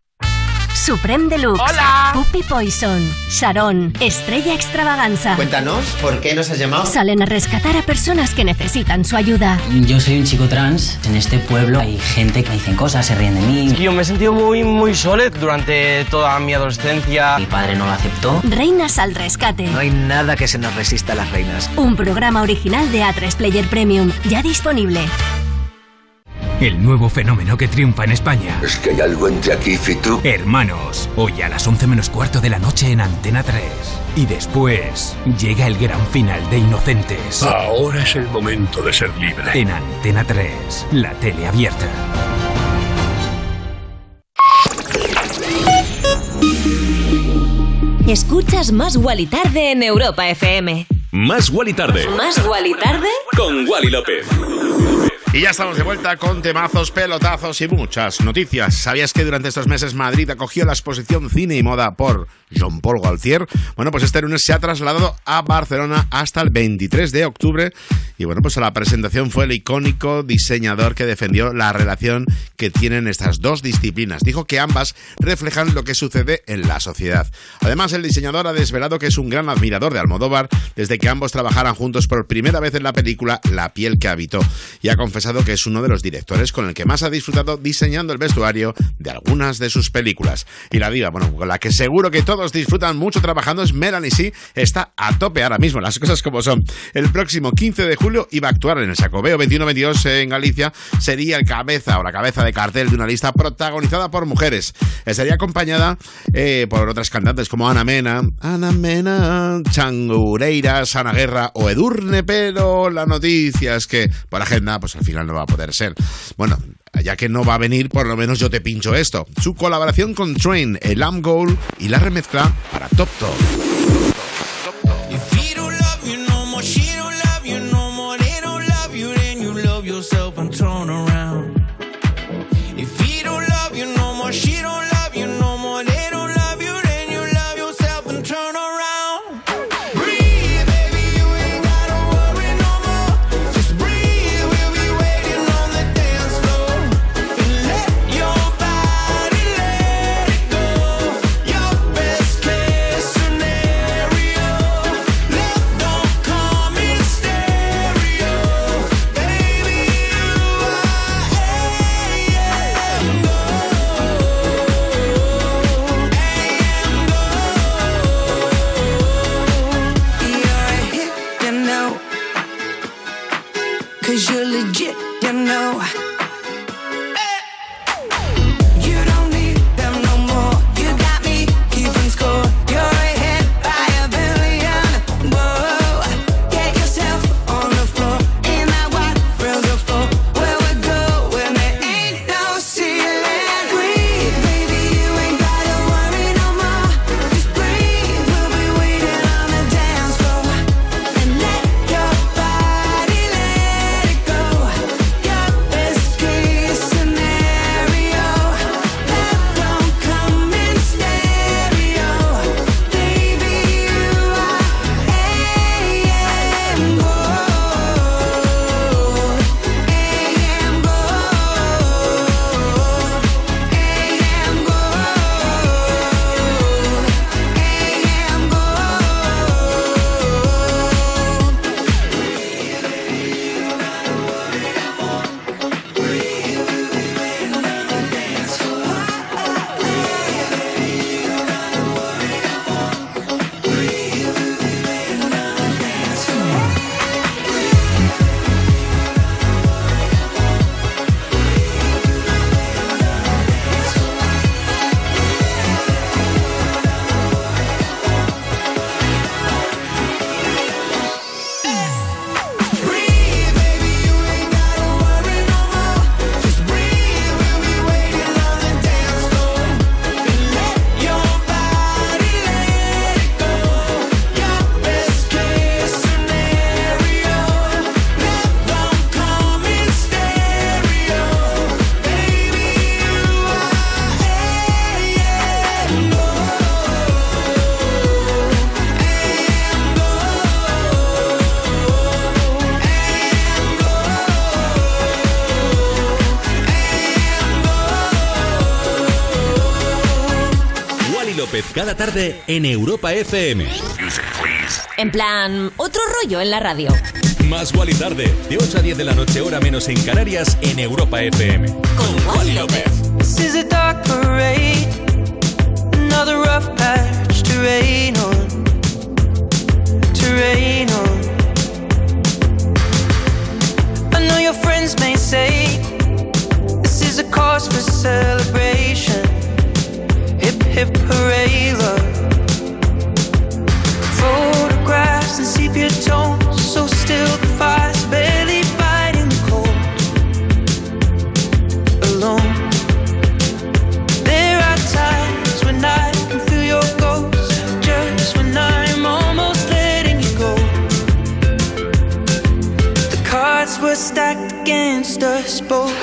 Supreme Deluxe. Hola. Puppy Poison. Sharon. Estrella Extravaganza. Cuéntanos, ¿por qué nos has llamado? Salen a rescatar a personas que necesitan su ayuda. Yo soy un chico trans. En este pueblo hay gente que me dicen cosas, se ríen de mí. Yo me he sentido muy, muy solo durante toda mi adolescencia. Mi padre no lo aceptó. Reinas al rescate. No hay nada que se nos resista a las reinas. Un programa original de A3 Player Premium. Ya disponible. El nuevo fenómeno que triunfa en España. Es que hay algo entre aquí y tú. Hermanos, hoy a las 11 menos cuarto de la noche en Antena 3. Y después llega el gran final de Inocentes. Ahora es el momento de ser libre. En Antena 3, la tele abierta. Escuchas Más Guali Tarde en Europa FM. Más Wally Tarde. Más Guali Tarde Con Wally López. Y ya estamos de vuelta con temazos, pelotazos y muchas noticias. ¿Sabías que durante estos meses Madrid acogió la exposición Cine y Moda por Jean-Paul Gaultier? Bueno, pues este lunes se ha trasladado a Barcelona hasta el 23 de octubre. Y bueno, pues a la presentación fue el icónico diseñador que defendió la relación que tienen estas dos disciplinas. Dijo que ambas reflejan lo que sucede en la sociedad. Además, el diseñador ha desvelado que es un gran admirador de Almodóvar desde que ambos trabajaran juntos por primera vez en la película La piel que habitó. Y ha confesado que es uno de los directores con el que más ha disfrutado diseñando el vestuario de algunas de sus películas. Y la diva, bueno, con la que seguro que todos disfrutan mucho trabajando es Melanie C. Está a tope ahora mismo, las cosas como son. El próximo 15 de julio iba a actuar en el Sacobeo 21-22 en Galicia. Sería el cabeza o la cabeza de cartel de una lista protagonizada por mujeres. Estaría acompañada eh, por otras cantantes como Ana Mena, Ana Mena, Changureira, Sana Guerra o Edurne, pero la noticia es que por agenda, pues al final no va a poder ser. Bueno, ya que no va a venir, por lo menos yo te pincho esto. Su colaboración con Train, el Am Goal y la remezcla para Top Top. Cada tarde en Europa FM. En plan, otro rollo en la radio. Más Wally tarde, de 8 a 10 de la noche, hora menos en Canarias, en Europa FM. Con Wally López. This is a dark parade, another rough patch to rain on, to rain on. I know your friends may say against Tipperary Photographs and sepia tones, so still the fire's barely fighting the cold. Alone, there are times when I can feel your ghost, just when I'm almost letting you go. The cards were stacked against us both.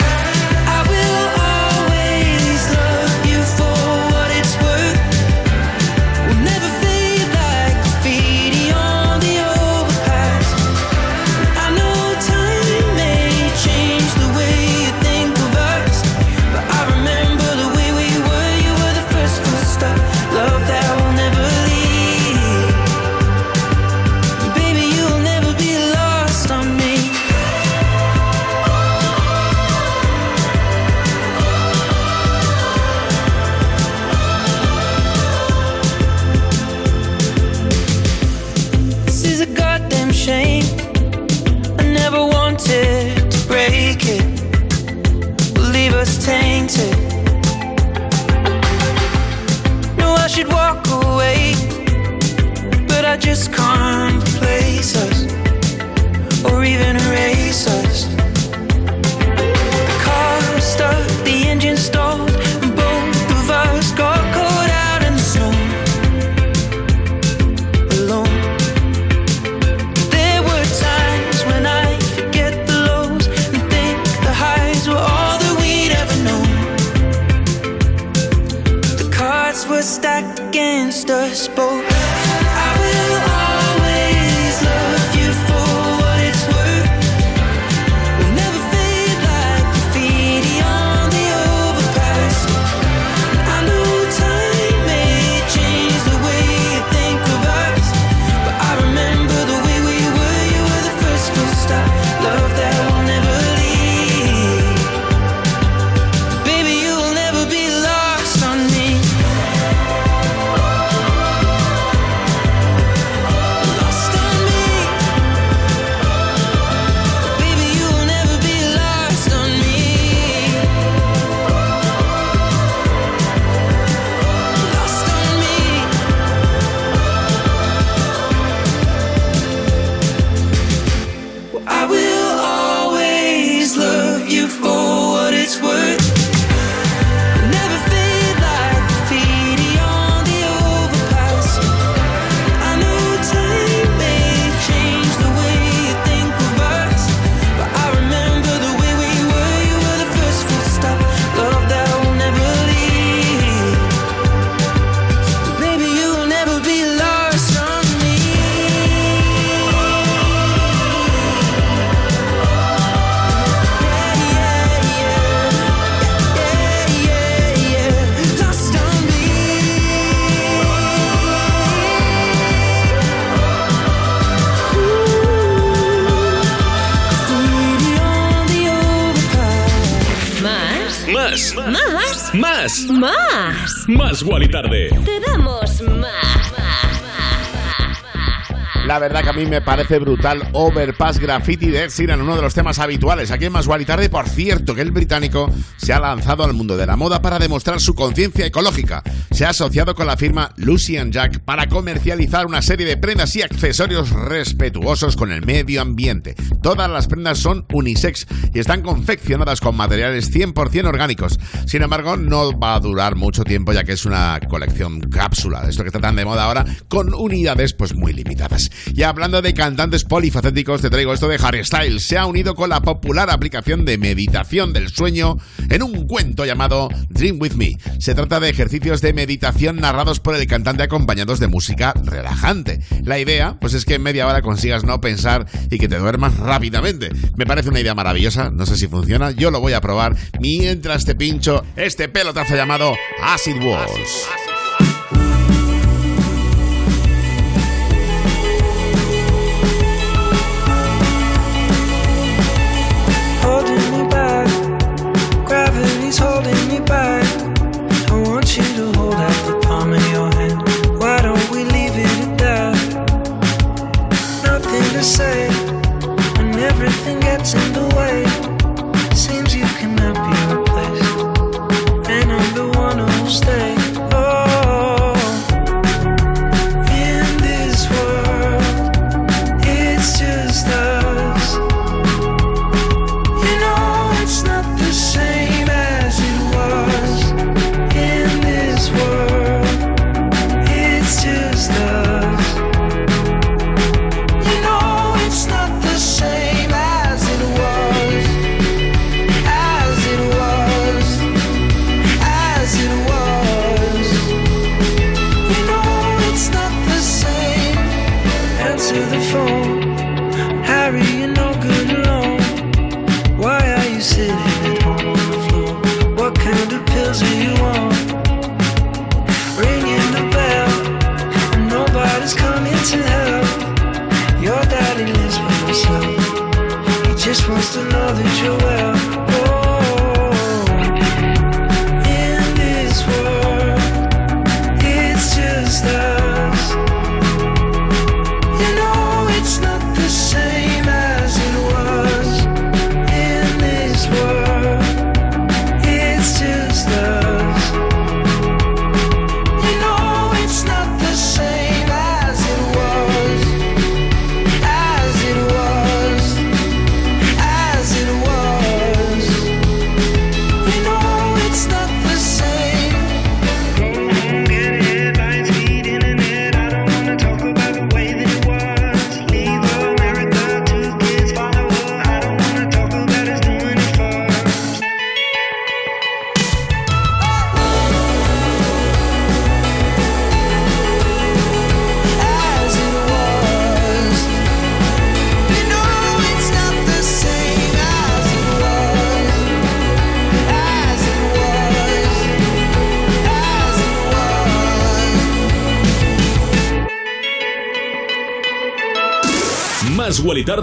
Mí me parece brutal Overpass Graffiti de Sheeran, uno de los temas habituales aquí en Más y Tarde. Por cierto, que el británico se ha lanzado al mundo de la moda para demostrar su conciencia ecológica. Se ha asociado con la firma Lucy Jack para comercializar una serie de prendas y accesorios respetuosos con el medio ambiente. Todas las prendas son unisex y están confeccionadas con materiales 100% orgánicos. Sin embargo, no va a durar mucho tiempo ya que es una colección cápsula, esto que está tan de moda ahora, con unidades pues muy limitadas. Y hablando de cantantes polifacéticos, te traigo esto de Harry Styles. Se ha unido con la popular aplicación de meditación del sueño en un cuento llamado Dream With Me. Se trata de ejercicios de meditación narrados por el cantante acompañados de música relajante. La idea, pues es que en media hora consigas no pensar y que te duermas rápidamente. Me parece una idea maravillosa, no sé si funciona, yo lo voy a probar mientras te pincho este pelotazo llamado Acid Walls.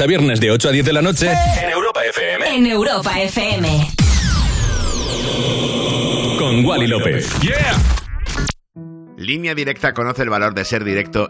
A viernes de 8 a 10 de la noche en Europa FM. En Europa FM. Con Wally López. Yeah. Línea Directa conoce el valor de ser directo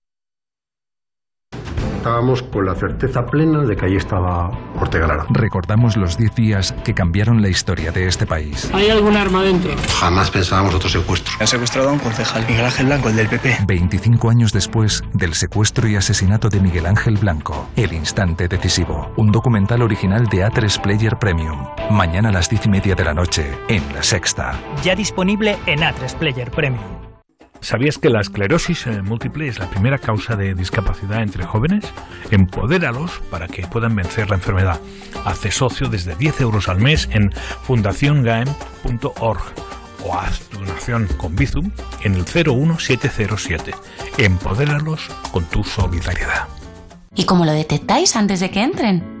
estábamos con la certeza plena de que ahí estaba Ortega Lara. Recordamos los 10 días que cambiaron la historia de este país. ¿Hay algún arma dentro? Jamás pensábamos otro secuestro. Han secuestrado a un concejal, Miguel Ángel Blanco, el del PP. 25 años después del secuestro y asesinato de Miguel Ángel Blanco, El Instante Decisivo, un documental original de A3 Player Premium. Mañana a las 10 y media de la noche, en La Sexta. Ya disponible en A3 Player Premium. ¿Sabías que la esclerosis eh, múltiple es la primera causa de discapacidad entre jóvenes? Empodéralos para que puedan vencer la enfermedad. Hace socio desde 10 euros al mes en fundaciongaem.org o haz tu donación con Bizum en el 01707. Empodéralos con tu solidaridad. ¿Y cómo lo detectáis antes de que entren?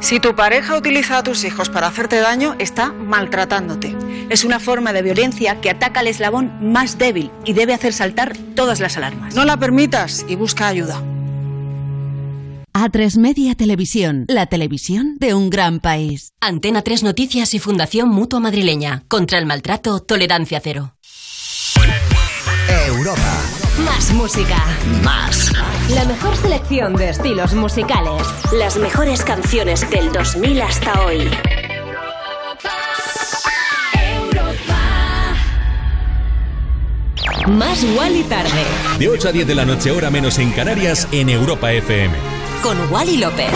Si tu pareja utiliza a tus hijos para hacerte daño, está maltratándote. Es una forma de violencia que ataca al eslabón más débil y debe hacer saltar todas las alarmas. No la permitas y busca ayuda. A3 Media Televisión, la televisión de un gran país. Antena 3 Noticias y Fundación Mutua Madrileña. Contra el maltrato, tolerancia cero. Europa. Más música. Más. La mejor selección de estilos musicales. Las mejores canciones del 2000 hasta hoy. Más Wally tarde. De 8 a 10 de la noche, hora menos en Canarias, en Europa FM. Con Wally López.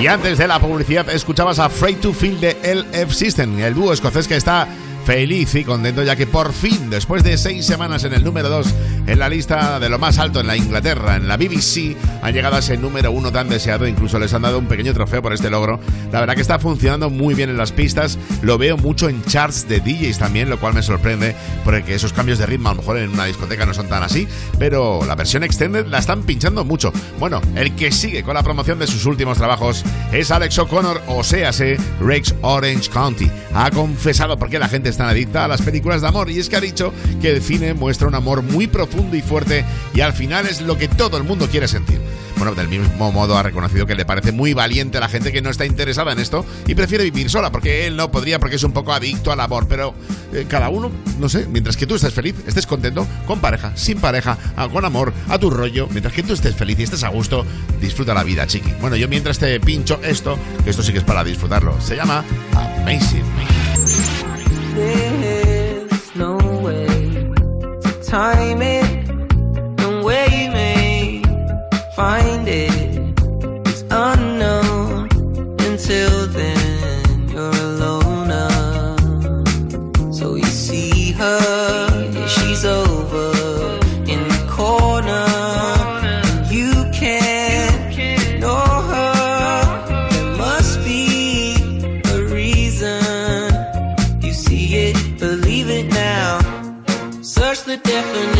Y antes de la publicidad, escuchabas a Afraid to Feel de LF System, el dúo escocés que está feliz y contento ya que por fin, después de seis semanas en el número 2 en la lista de lo más alto en la Inglaterra, en la BBC, han llegado a ese número uno tan deseado, incluso les han dado un pequeño trofeo por este logro. La verdad que está funcionando muy bien en las pistas, lo veo mucho en charts de DJs también, lo cual me sorprende, porque esos cambios de ritmo a lo mejor en una discoteca no son tan así, pero la versión extended la están pinchando mucho. Bueno, el que sigue con la promoción de sus últimos trabajos es Alex O'Connor, o sea, Rex Orange County. Ha confesado por qué la gente está tan adicta a las películas de amor y es que ha dicho que el cine muestra un amor muy profundo y fuerte y al final es lo que todo el mundo quiere sentir. Bueno, del mismo modo ha reconocido que le parece muy valiente a la gente que no está interesada en esto y prefiere vivir sola, porque él no podría porque es un poco adicto al amor, pero eh, cada uno, no sé, mientras que tú estés feliz, estés contento, con pareja, sin pareja, con amor, a tu rollo, mientras que tú estés feliz y estés a gusto, disfruta la vida, chiqui. Bueno, yo mientras te pincho esto, que esto sí que es para disfrutarlo, se llama Amazing Me. There's no way to time it, no way you may find it. It's unknown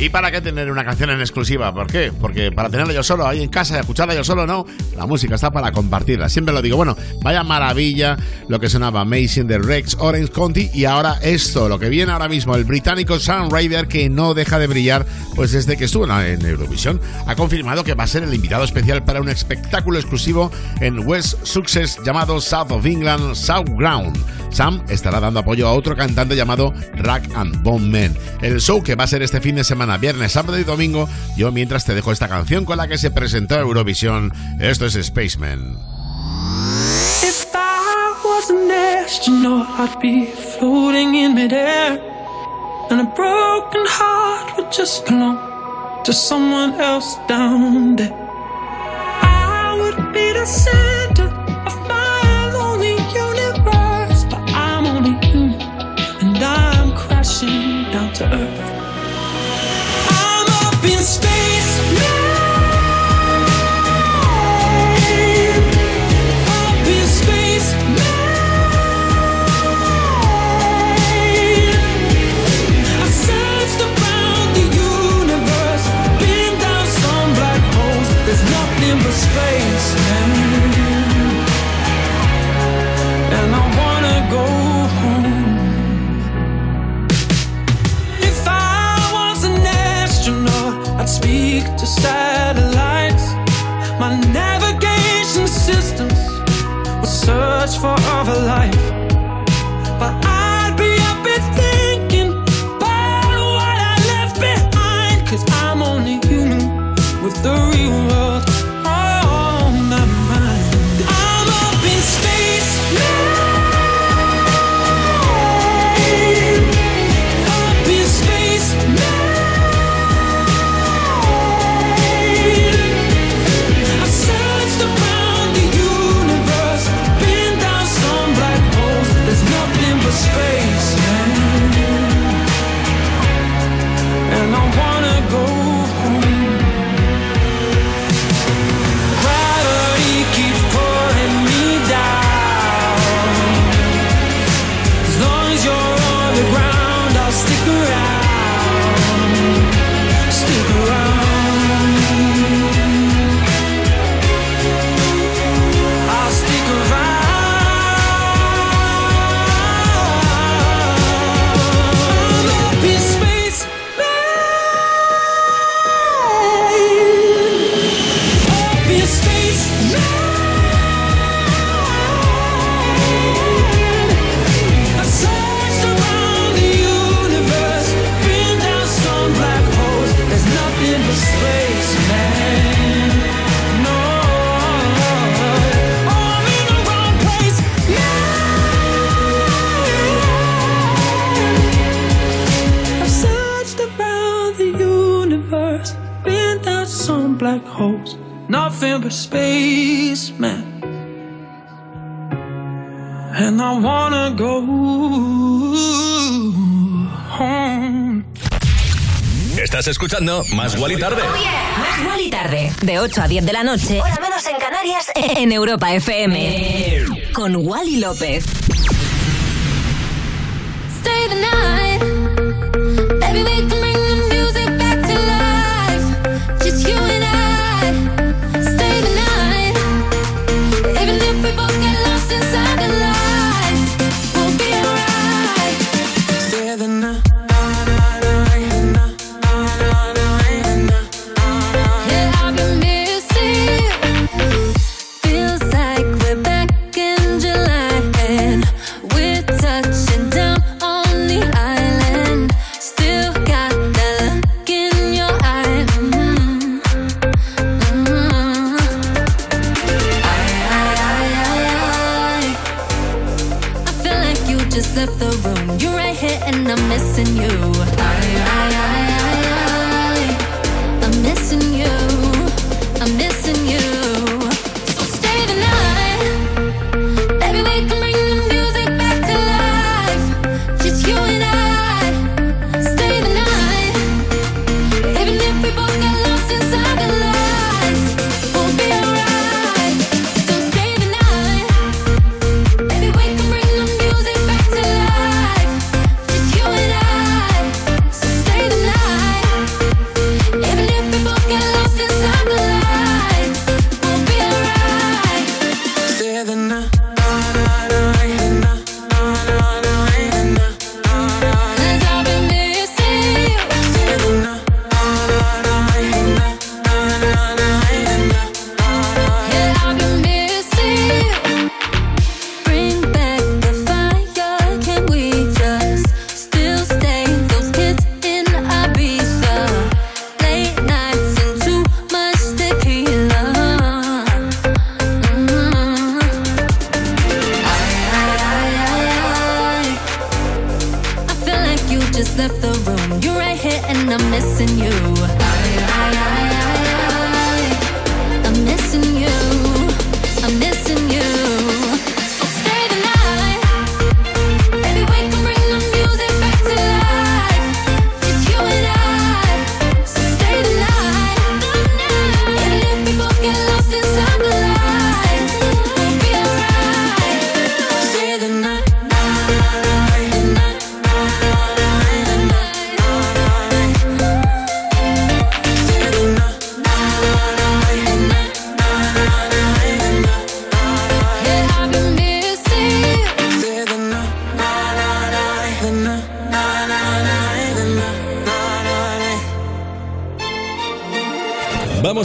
¿Y para qué tener una canción en exclusiva? ¿Por qué? Porque para tenerla yo solo ahí en casa y escucharla yo solo, no. La música está para compartirla. Siempre lo digo. Bueno, vaya maravilla lo que sonaba Amazing de Rex Orange County. Y ahora esto, lo que viene ahora mismo, el británico Sam Ryder, que no deja de brillar, pues desde que estuvo en Eurovisión, ha confirmado que va a ser el invitado especial para un espectáculo exclusivo en West Success llamado South of England South Ground. Sam estará dando apoyo a otro cantante llamado Rack and Bone Man. El show que va a ser este fin de semana viernes, sábado y domingo. Yo mientras te dejo esta canción con la que se presentó Eurovisión. Esto es Spaceman. If I was an astronaut, I'd be floating in midair. And a broken heart would just belong to someone else down there. I would be the center for other life. Escuchando Más Wally Tarde. Más Wally Tarde, de 8 a 10 de la noche, hora menos en Canarias, en Europa FM. Con Wally López.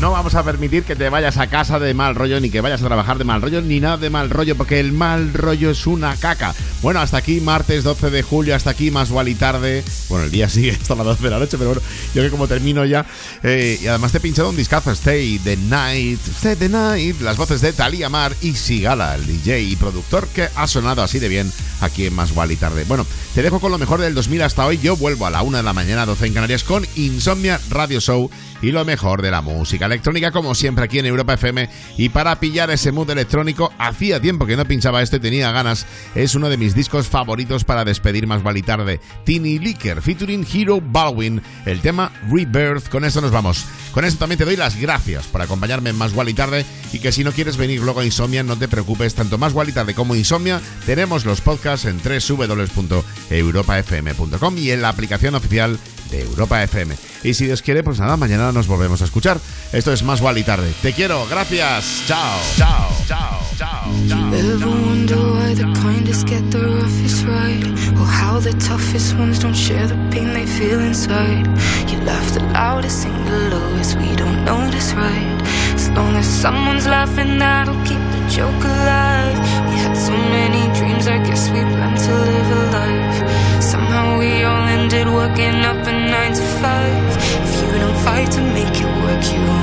No vamos a permitir que te vayas a casa de mal rollo, ni que vayas a trabajar de mal rollo, ni nada de mal rollo, porque el mal rollo es una caca. Bueno, hasta aquí, martes 12 de julio, hasta aquí, más y tarde. Bueno, el día sigue hasta las 12 de la noche, pero bueno, yo que como termino ya. eh, y además te he pinchado un discazo, Stay the Night, Stay the Night, las voces de Talía Mar y Sigala, el DJ y productor que ha sonado así de bien aquí en Más y tarde. Bueno, te dejo con lo mejor del 2000 hasta hoy. Yo vuelvo a la 1 de la mañana, 12 en Canarias, con Insomnia Radio Show y lo mejor de la música electrónica, como siempre aquí en Europa FM. Y para pillar ese mood electrónico, hacía tiempo que no pinchaba esto y tenía ganas. Es uno de mis discos favoritos para despedir más y tarde. Tiny Licker, featuring Hero Baldwin, el tema Rebirth. Con esto nos vamos. Con esto también te doy las gracias por acompañarme en Más y tarde. Y que si no quieres venir luego a Insomnia, no te preocupes, tanto Más y tarde como Insomnia, tenemos los podcasts en www.europafm.com y en la aplicación oficial de Europa FM. Y si Dios quiere, pues nada, mañana nos volvemos a escuchar. Esto es Más y tarde. Te quiero, gracias. Chao, chao, chao, chao, chao. Ever wonder why the kindest get the roughest ride? Or how the toughest ones don't share the pain they feel inside? You laugh the loudest, sing the lowest, we don't notice, right? As long as someone's laughing, that'll keep the joke alive. We had so many dreams, I guess we planned to live a life. Somehow we all ended working up a nine to five. If you don't fight to make it work, you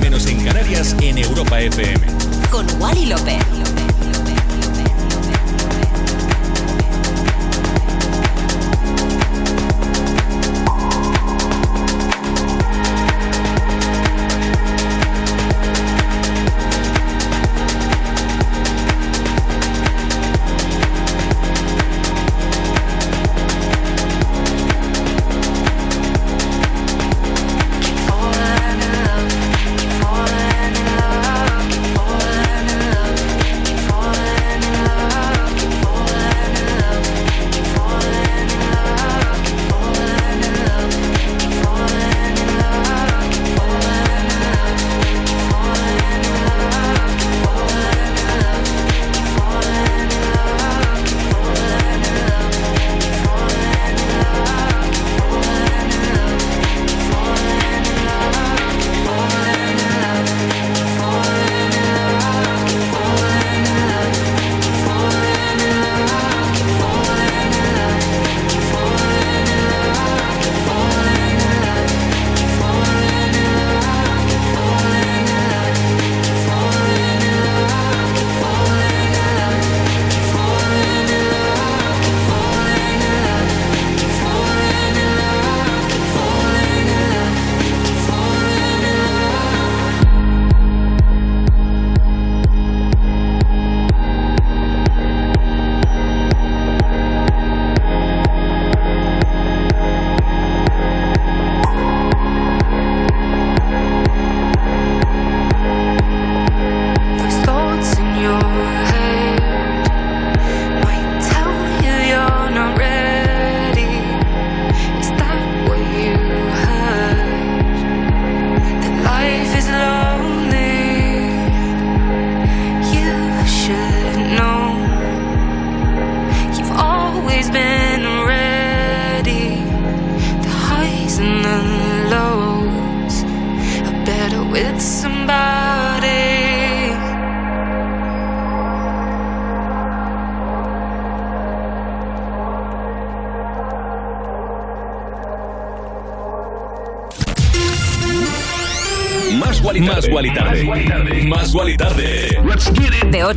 menos en Canarias, en Europa FM. con Wally López.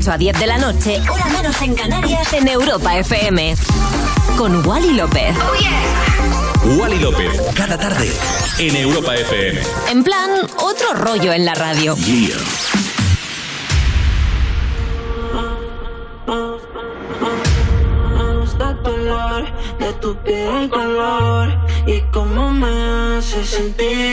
8 a 10 de la noche, hora menos en Canarias, en Europa FM. Con Wally López. Oh, yeah. Wally López, cada tarde, en Europa FM. En plan, otro rollo en la radio. Yeah. de tu piel el color y cómo me hace sentir